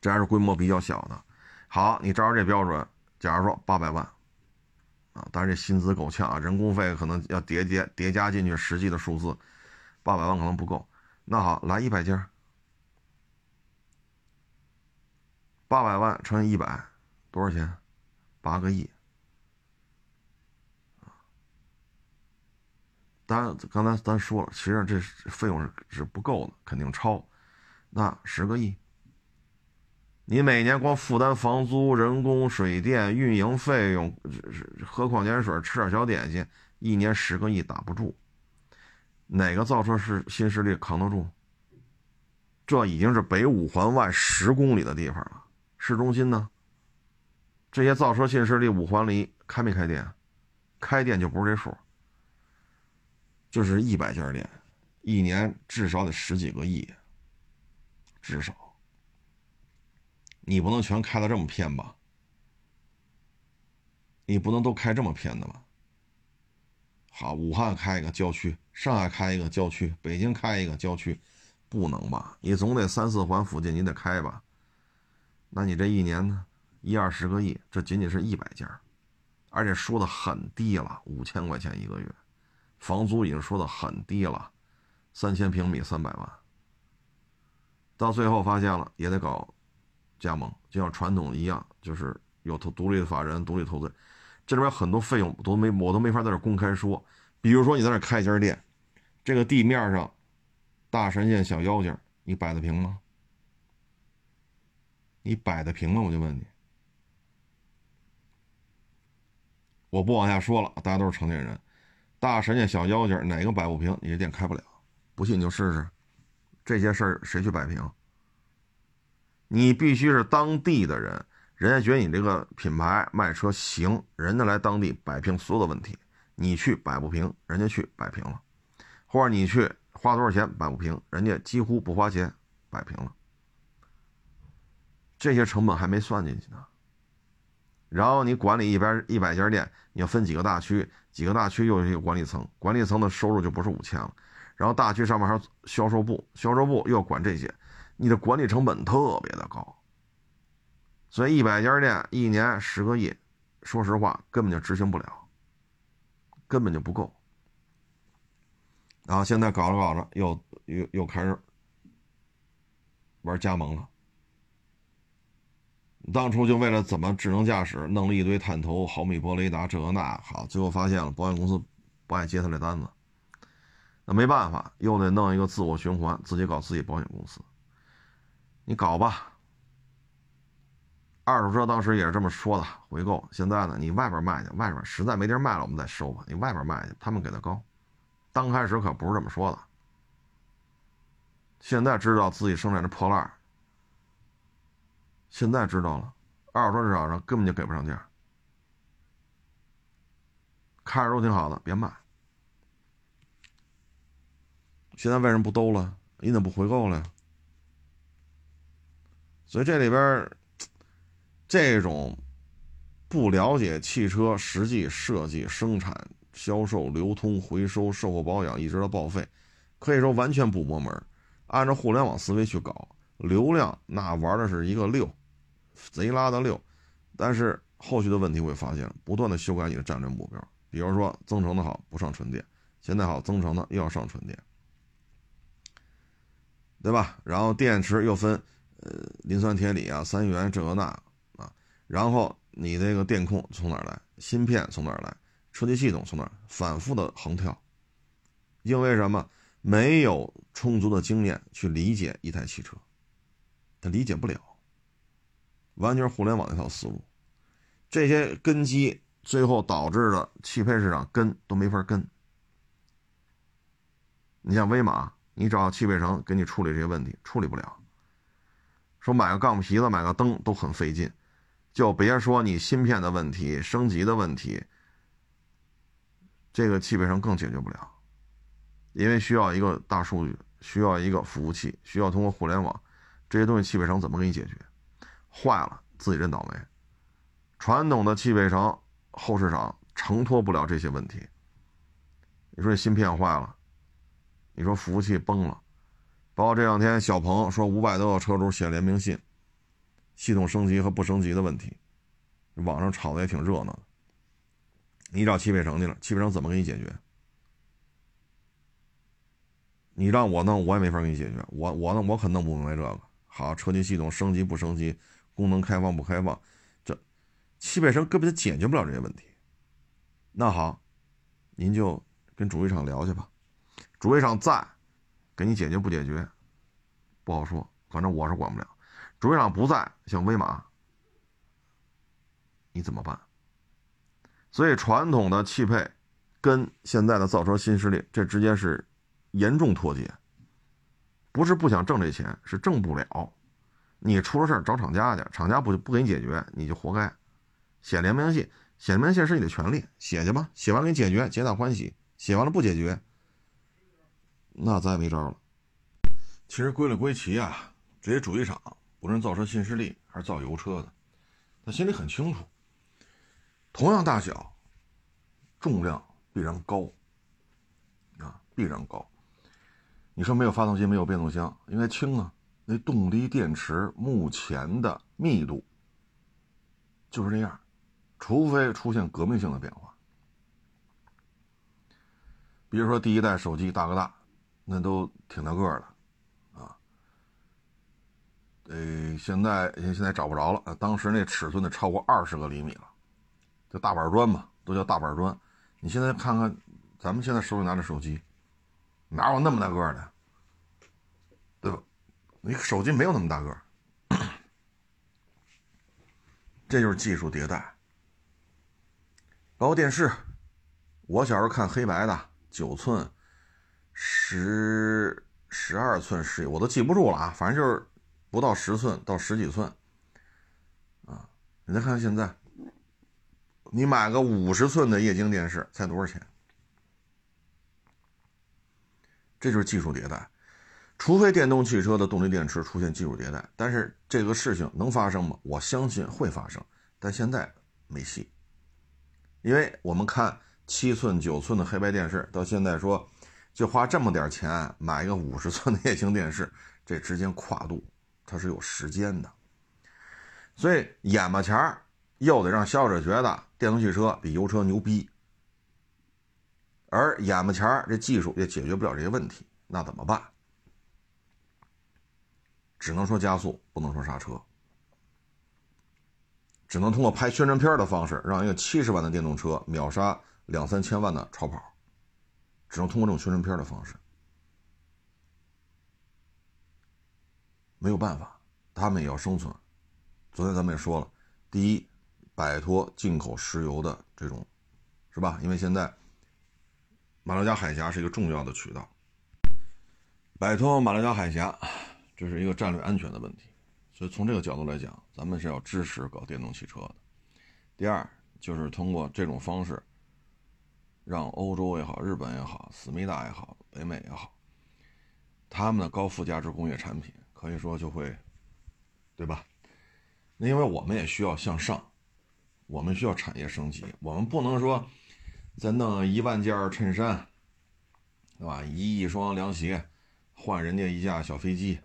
这还是规模比较小的。好，你照着这标准，假如说八百万。啊，当然这薪资够呛啊，人工费可能要叠加叠加进去，实际的数字八百万可能不够。那好，来一百件，八百万乘以一百，多少钱？八个亿。咱，刚才咱说了，实际上这费用是是不够的，肯定超。那十个亿，你每年光负担房租、人工、水电、运营费用，喝矿泉水、吃点小点心，一年十个亿打不住。哪个造车是新势力扛得住？这已经是北五环外十公里的地方了，市中心呢？这些造车新势力五环里开没开店？开店就不是这数。就是一百家店，一年至少得十几个亿，至少。你不能全开的这么偏吧？你不能都开这么偏的吧？好，武汉开一个郊区，上海开一个郊区，北京开一个郊区，不能吧？你总得三四环附近你得开吧？那你这一年呢？一二十个亿，这仅仅是一百家，而且说的很低了，五千块钱一个月。房租已经说的很低了，三千平米三百万。到最后发现了也得搞加盟，就像传统一样，就是有投独立的法人、独立投资。这里边很多费用都没我都没法在这公开说。比如说你在这开一家店，这个地面上大神仙小妖精，你摆得平吗？你摆得平吗？我就问你。我不往下说了，大家都是成年人。大神仙、小妖精，哪个摆不平，你这店开不了。不信你就试试，这些事儿谁去摆平？你必须是当地的人，人家觉得你这个品牌卖车行，人家来当地摆平所有的问题。你去摆不平，人家去摆平了；或者你去花多少钱摆不平，人家几乎不花钱摆平了。这些成本还没算进去呢。然后你管理一边一百家店，你要分几个大区。几个大区又有一个管理层，管理层的收入就不是五千了，然后大区上面还有销售部，销售部又要管这些，你的管理成本特别的高，所以一百家店一年十个亿，说实话根本就执行不了，根本就不够。然后现在搞着搞着又又又开始玩加盟了。当初就为了怎么智能驾驶，弄了一堆探头、毫米波雷达，这个那好，最后发现了保险公司不爱接他这单子，那没办法，又得弄一个自我循环，自己搞自己保险公司。你搞吧。二手车当时也是这么说的，回购。现在呢，你外边卖去，外边实在没地儿卖了，我们再收吧。你外边卖去，他们给的高。刚开始可不是这么说的。现在知道自己生产的破烂现在知道了，二手车市场上根本就给不上价，看着都挺好的，别卖。现在为什么不兜了？你怎么不回购了？所以这里边这种不了解汽车实际设计、生产、销售、流通、回收、售后保养，一直到报废，可以说完全不摸门。按照互联网思维去搞，流量那玩的是一个六。贼拉的溜，但是后续的问题会发现，不断的修改你的战略目标。比如说增程的好不上纯电，现在好增程的又要上纯电，对吧？然后电池又分，呃，磷酸铁锂啊，三元这个那啊，然后你这个电控从哪来？芯片从哪来？车机系统从哪？反复的横跳，因为什么？没有充足的经验去理解一台汽车，他理解不了。完全是互联网那套思路，这些根基最后导致的汽配市场跟都没法跟。你像威马，你找汽配城给你处理这些问题，处理不了。说买个杠皮子、买个灯都很费劲，就别说你芯片的问题、升级的问题，这个汽配城更解决不了，因为需要一个大数据，需要一个服务器，需要通过互联网，这些东西汽配城怎么给你解决？坏了，自己认倒霉。传统的汽配城后市场承托不了这些问题。你说芯片坏了，你说服务器崩了，包括这两天小鹏说五百多个车主写联名信，系统升级和不升级的问题，网上炒的也挺热闹。你找汽配城去了，汽配城怎么给你解决？你让我弄，我也没法给你解决。我我呢，我可弄不明白这个。好，车机系统升级不升级？功能开放不开放，这汽配城根本就解决不了这些问题。那好，您就跟主机厂聊去吧，主机厂在，给你解决不解决，不好说，反正我是管不了。主机厂不在，像威马，你怎么办？所以传统的汽配跟现在的造车新势力，这之间是严重脱节。不是不想挣这钱，是挣不了。你出了事找厂家去，厂家不不给你解决，你就活该。写联名信，写联名信是你的权利，写去吧。写完给你解决，皆大欢喜。写完了不解决，那咱也没招了。其实归了归齐啊，这些主机厂，不论造车新势力还是造油车的，他心里很清楚，同样大小，重量必然高，啊，必然高。你说没有发动机，没有变速箱，应该轻啊。那动力电池目前的密度就是这样，除非出现革命性的变化。比如说第一代手机大哥大，那都挺大个的啊。呃，现在现在找不着了，当时那尺寸得超过二十个厘米了，就大板砖嘛，都叫大板砖。你现在看看，咱们现在手里拿着手机。哪有那么大个的，你手机没有那么大个，这就是技术迭代。包括电视，我小时候看黑白的九寸、十十二寸、十，我都记不住了啊，反正就是不到十寸到十几寸，啊，你再看看现在，你买个五十寸的液晶电视才多少钱？这就是技术迭代，除非电动汽车的动力电池出现技术迭代，但是这个事情能发生吗？我相信会发生，但现在没戏，因为我们看七寸、九寸的黑白电视，到现在说就花这么点钱买一个五十寸的液晶电视，这之间跨度它是有时间的，所以眼巴前儿又得让消费者觉得电动汽车比油车牛逼。而眼巴前儿这技术也解决不了这些问题，那怎么办？只能说加速，不能说刹车。只能通过拍宣传片的方式，让一个七十万的电动车秒杀两三千万的超跑。只能通过这种宣传片的方式，没有办法，他们也要生存。昨天咱们也说了，第一，摆脱进口石油的这种，是吧？因为现在。马六甲海峡是一个重要的渠道，摆脱马六甲海峡，这是一个战略安全的问题，所以从这个角度来讲，咱们是要支持搞电动汽车的。第二，就是通过这种方式，让欧洲也好、日本也好、思密达也好、北美也好，他们的高附加值工业产品可以说就会，对吧？那因为我们也需要向上，我们需要产业升级，我们不能说。再弄一万件衬衫，对吧？一亿双凉鞋，换人家一架小飞机。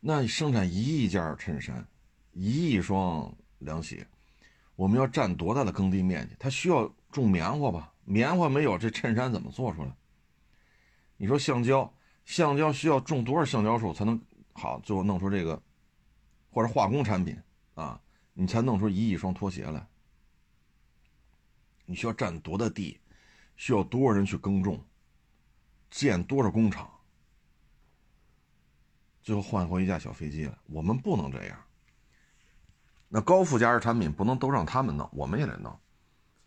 那生产一亿件衬衫，一亿双凉鞋，我们要占多大的耕地面积？它需要种棉花吧？棉花没有，这衬衫怎么做出来？你说橡胶，橡胶需要种多少橡胶树才能好？最后弄出这个，或者化工产品啊，你才弄出一亿双拖鞋来？你需要占多大地，需要多少人去耕种，建多少工厂，最后换回一架小飞机来？我们不能这样。那高附加值产品不能都让他们弄，我们也得弄。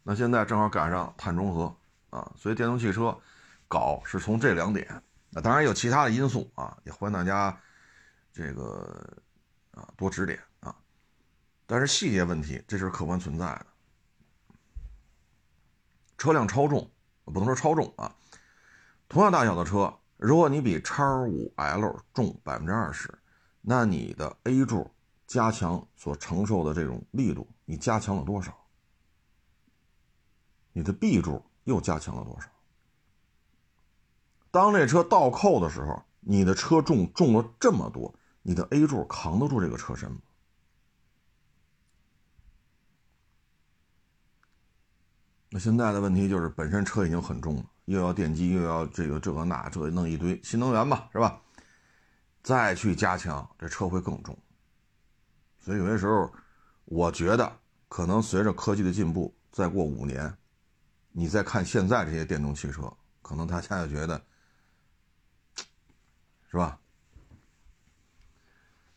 那现在正好赶上碳中和啊，所以电动汽车搞是从这两点。那当然有其他的因素啊，也欢迎大家这个啊多指点啊。但是细节问题，这是客观存在的。车辆超重，不能说超重啊。同样大小的车，如果你比叉五 L 重百分之二十，那你的 A 柱加强所承受的这种力度，你加强了多少？你的 B 柱又加强了多少？当这车倒扣的时候，你的车重重了这么多，你的 A 柱扛得住这个车身吗？那现在的问题就是，本身车已经很重了，又要电机，又要这个这个那，这弄一堆新能源嘛，是吧？再去加强，这车会更重。所以有些时候，我觉得可能随着科技的进步，再过五年，你再看现在这些电动汽车，可能大家就觉得，是吧？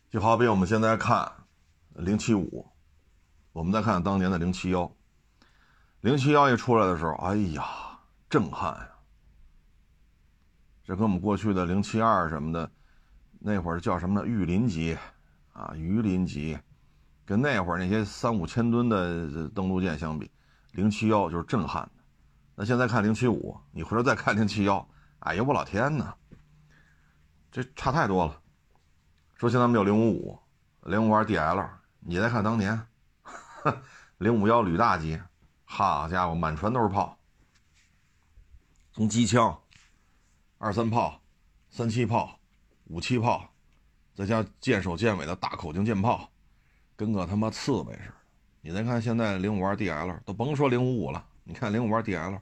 就好比我们现在看零七五，我们再看当年的零七幺，零七幺一出来的时候，哎呀，震撼呀！这跟我们过去的零七二什么的，那会儿叫什么呢？玉林级啊，榆林级，跟那会儿那些三五千吨的登陆舰相比，零七幺就是震撼的。那现在看零七五，你回头再看零七幺，哎呦我老天呐，这差太多了。说现在没有零五五、零五二 DL，你再看当年，零五幺旅大机，好家伙，满船都是炮，从机枪、二三炮、三七炮、五七炮，再加舰首舰尾的大口径舰炮，跟个他妈刺猬似的。你再看现在零五二 DL，都甭说零五五了，你看零五二 DL，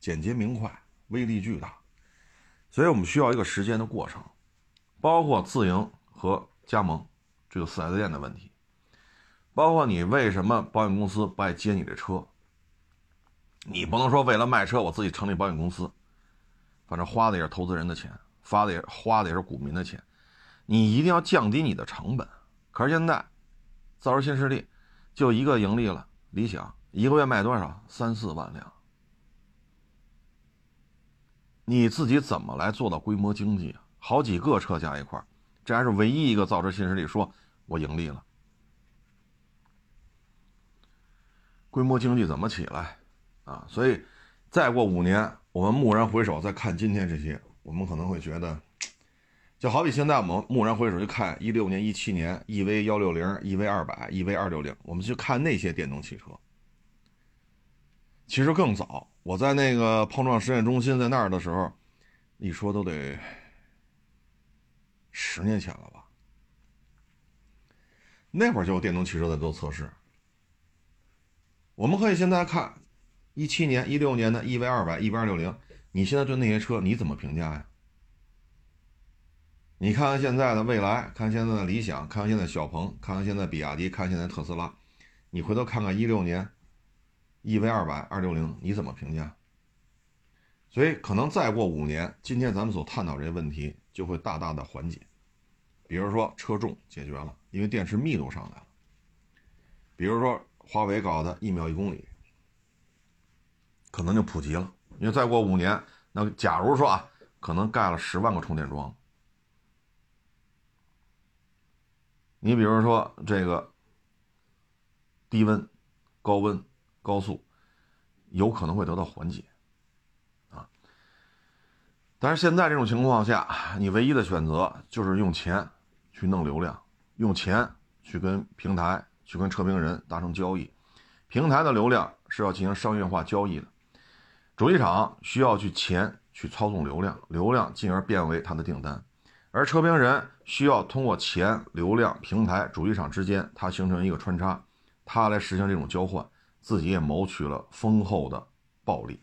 简洁明快，威力巨大，所以我们需要一个时间的过程。包括自营和加盟这个四 S 店的问题，包括你为什么保险公司不爱接你这车？你不能说为了卖车我自己成立保险公司，反正花的也是投资人的钱，发的也花的也是股民的钱，你一定要降低你的成本。可是现在，造车新势力就一个盈利了，理想一个月卖多少？三四万辆，你自己怎么来做到规模经济啊？好几个车加一块这还是唯一一个造车新势力说我盈利了。规模经济怎么起来啊？所以，再过五年，我们蓦然回首再看今天这些，我们可能会觉得，就好比现在我们蓦然回首去看一六年、一七年 EV 幺六零、EV 二百、EV 二六零，我们去看那些电动汽车，其实更早。我在那个碰撞实验中心在那儿的时候，一说都得。十年前了吧？那会儿就有电动汽车在做测试。我们可以现在看，一七年、一六年的 EV 二百、EV 二六零，你现在对那些车你怎么评价呀？你看看现在的蔚来，看现在的理想，看看现在小鹏，看看现在比亚迪，看现在特斯拉，你回头看看一六年 EV 二百、二六零，你怎么评价？所以可能再过五年，今天咱们所探讨这些问题就会大大的缓解。比如说车重解决了，因为电池密度上来了。比如说华为搞的一秒一公里，可能就普及了。因为再过五年，那假如说啊，可能盖了十万个充电桩。你比如说这个低温、高温、高速，有可能会得到缓解。啊但是现在这种情况下，你唯一的选择就是用钱。去弄流量，用钱去跟平台、去跟车评人达成交易。平台的流量是要进行商业化交易的，主机厂需要去钱去操纵流量，流量进而变为他的订单，而车评人需要通过钱、流量、平台、主机厂之间，它形成一个穿插，他来实现这种交换，自己也谋取了丰厚的暴利。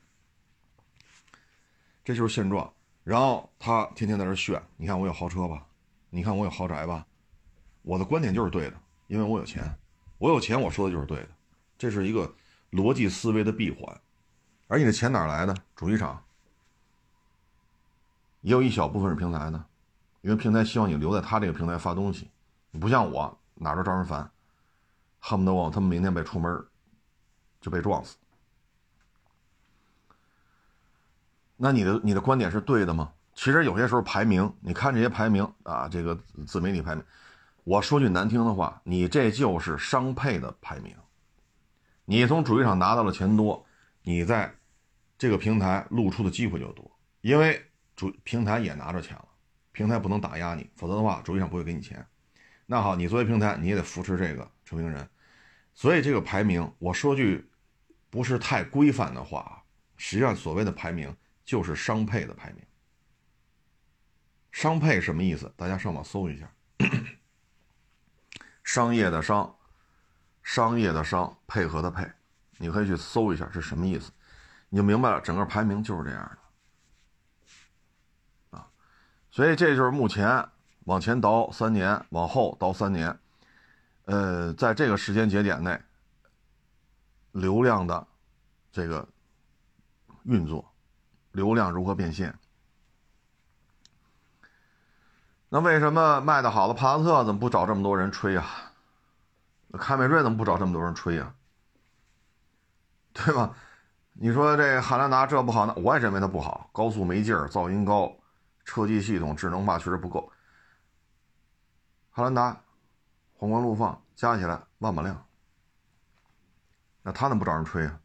这就是现状。然后他天天在这炫，你看我有豪车吧。你看我有豪宅吧，我的观点就是对的，因为我有钱，我有钱，我说的就是对的，这是一个逻辑思维的闭环。而你的钱哪来的？主机厂也有一小部分是平台的，因为平台希望你留在他这个平台发东西，不像我哪都招人烦，恨不得我他们明天被出门就被撞死。那你的你的观点是对的吗？其实有些时候排名，你看这些排名啊，这个自媒体排名，我说句难听的话，你这就是商配的排名。你从主机厂拿到的钱多，你在这个平台露出的机会就多，因为主平台也拿着钱了，平台不能打压你，否则的话主机厂不会给你钱。那好，你作为平台，你也得扶持这个车评人，所以这个排名，我说句不是太规范的话啊，实际上所谓的排名就是商配的排名。商配什么意思？大家上网搜一下，商业的商，商业的商，配合的配，你可以去搜一下是什么意思，你就明白了。整个排名就是这样的啊，所以这就是目前往前倒三年，往后倒三年，呃，在这个时间节点内，流量的这个运作，流量如何变现？那为什么卖的好的帕萨特怎么不找这么多人吹啊？凯美瑞怎么不找这么多人吹啊？对吧？你说这汉兰达这不好，那我也认为它不好，高速没劲儿，噪音高，车机系统智能化确实不够。汉兰达、皇冠陆放加起来万把辆，那他怎么不找人吹啊？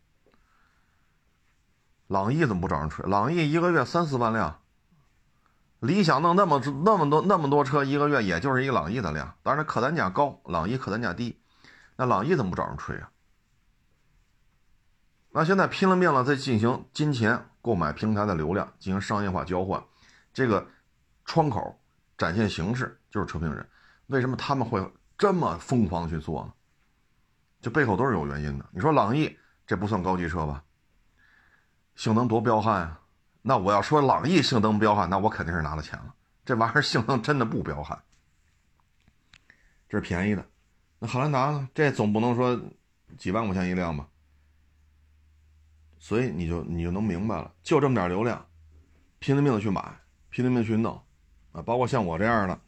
朗逸怎么不找人吹？朗逸一个月三四万辆。理想弄那么那么多那么多车，一个月也就是一个朗逸的量，当然客单价高，朗逸客单价低，那朗逸怎么不找人吹啊？那现在拼了命了，在进行金钱购买平台的流量，进行商业化交换，这个窗口展现形式就是车评人，为什么他们会这么疯狂去做呢？这背后都是有原因的。你说朗逸这不算高级车吧？性能多彪悍啊！那我要说朗逸性能彪悍，那我肯定是拿了钱了。这玩意儿性能真的不彪悍，这是便宜的。那汉兰达呢？这总不能说几万块钱一辆吧？所以你就你就能明白了，就这么点流量，拼了命的去买，拼了命去弄啊！包括像我这样的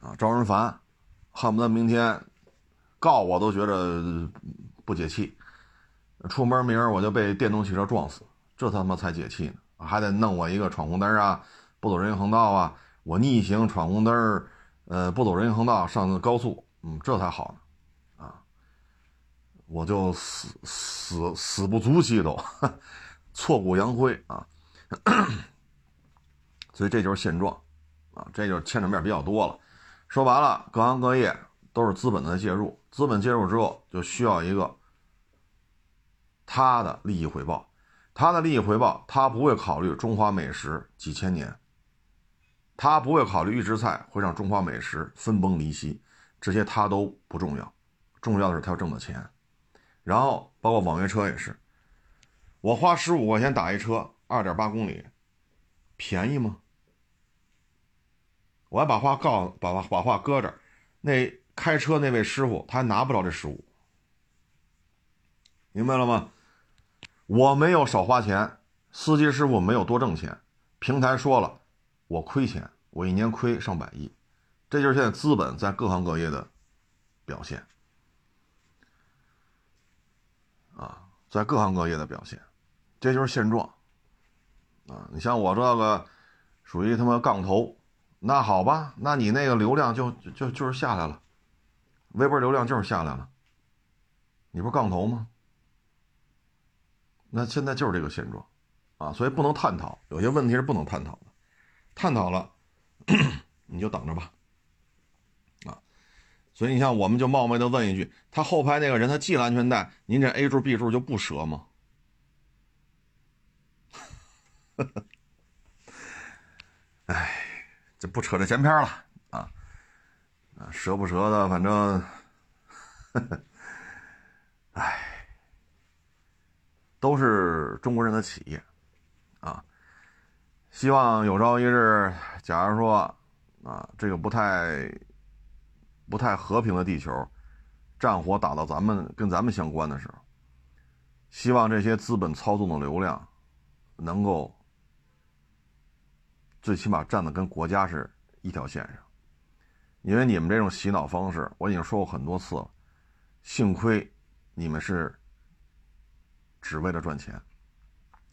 啊，招人烦，恨不得明天告我都觉得不解气。出门明儿我就被电动汽车撞死。这他妈才解气呢，还得弄我一个闯红灯啊，不走人行横道啊，我逆行闯红灯呃，不走人行横道上高速，嗯，这才好呢，啊，我就死死死不足惜都，挫骨扬灰啊，所以这就是现状，啊，这就是牵扯面比较多了。说白了，各行各业都是资本的介入，资本介入之后就需要一个他的利益回报。他的利益回报，他不会考虑中华美食几千年，他不会考虑预制菜会让中华美食分崩离析，这些他都不重要，重要的是他要挣的钱。然后包括网约车也是，我花十五块钱打一车，二点八公里，便宜吗？我还把话告把把话搁这儿，那开车那位师傅他还拿不着这十五，明白了吗？我没有少花钱，司机师傅没有多挣钱，平台说了，我亏钱，我一年亏上百亿，这就是现在资本在各行各业的表现，啊，在各行各业的表现，这就是现状，啊，你像我这个属于他妈杠头，那好吧，那你那个流量就就就是下来了，微博流量就是下来了，你不是杠头吗？那现在就是这个现状，啊，所以不能探讨，有些问题是不能探讨的，探讨了，你就等着吧，啊，所以你像我们就冒昧的问一句，他后排那个人他系了安全带，您这 A 柱 B 柱就不折吗？哎，这不扯这闲篇了啊，啊，折不折的，反正，哎。都是中国人的企业，啊，希望有朝一日，假如说，啊，这个不太不太和平的地球，战火打到咱们跟咱们相关的时候，希望这些资本操纵的流量，能够最起码站的跟国家是一条线上，因为你们这种洗脑方式，我已经说过很多次了，幸亏你们是。只为了赚钱，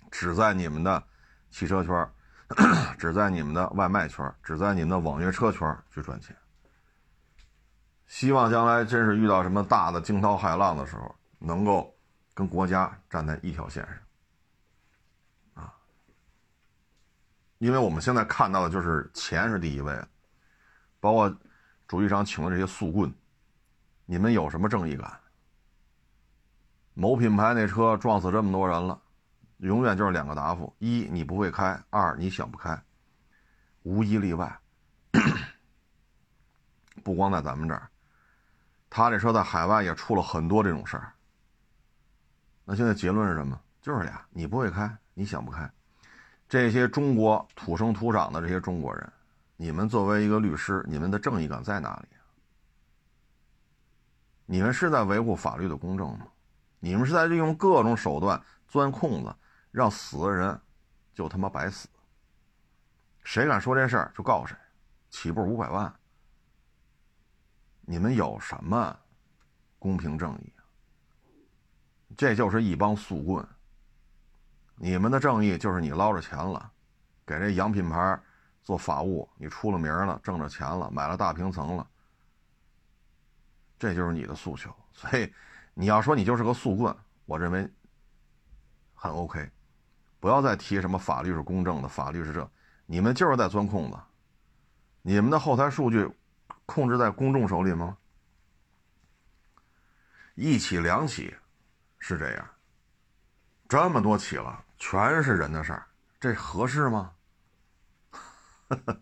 只在你们的汽车圈，只在你们的外卖圈，只在你们的网约车圈去赚钱。希望将来真是遇到什么大的惊涛骇浪的时候，能够跟国家站在一条线上。啊，因为我们现在看到的就是钱是第一位，包括主席长请的这些速棍，你们有什么正义感？某品牌那车撞死这么多人了，永远就是两个答复：一你不会开，二你想不开，无一例外。不光在咱们这儿，他这车在海外也出了很多这种事儿。那现在结论是什么？就是俩：你不会开，你想不开。这些中国土生土长的这些中国人，你们作为一个律师，你们的正义感在哪里？你们是在维护法律的公正吗？你们是在利用各种手段钻空子，让死的人就他妈白死。谁敢说这事儿，就告谁，起步五百万。你们有什么公平正义？这就是一帮速棍。你们的正义就是你捞着钱了，给这洋品牌做法务，你出了名了，挣着钱了，买了大平层了，这就是你的诉求。所以你要说你就是个速棍，我认为很 OK。不要再提什么法律是公正的，法律是这，你们就是在钻空子。你们的后台数据控制在公众手里吗？一起两起是这样，这么多起了。全是人的事儿，这合适吗？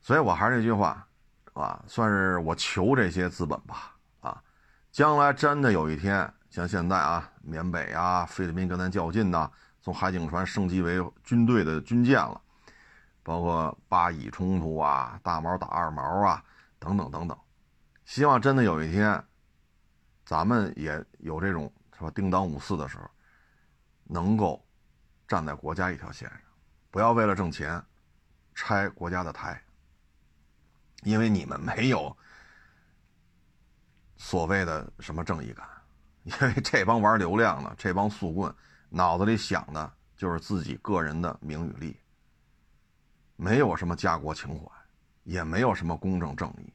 所以我还是那句话，啊，算是我求这些资本吧，将来真的有一天，像现在啊，缅北啊，菲律宾跟咱较劲呐，从海警船升级为军队的军舰了，包括巴以冲突啊，大毛打二毛啊，等等等等，希望真的有一天，咱们也有这种是吧，叮当五四的时候。能够站在国家一条线上，不要为了挣钱拆国家的台，因为你们没有所谓的什么正义感，因为这帮玩流量的、这帮速棍脑子里想的就是自己个人的名与利，没有什么家国情怀，也没有什么公正正义，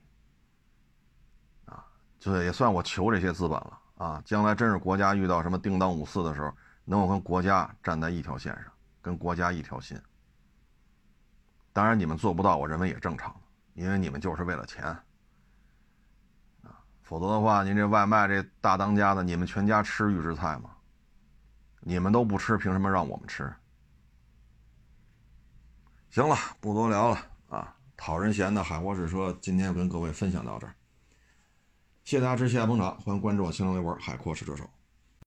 啊，这也算我求这些资本了啊！将来真是国家遇到什么叮当五四的时候。能够跟国家站在一条线上，跟国家一条心。当然，你们做不到，我认为也正常，因为你们就是为了钱。否则的话，您这外卖这大当家的，你们全家吃预制菜吗？你们都不吃，凭什么让我们吃？行了，不多聊了啊。讨人嫌的海阔试车，今天跟各位分享到这儿。谢谢大家支持，谢谢捧场，欢迎关注我新浪微博“海阔试车手”。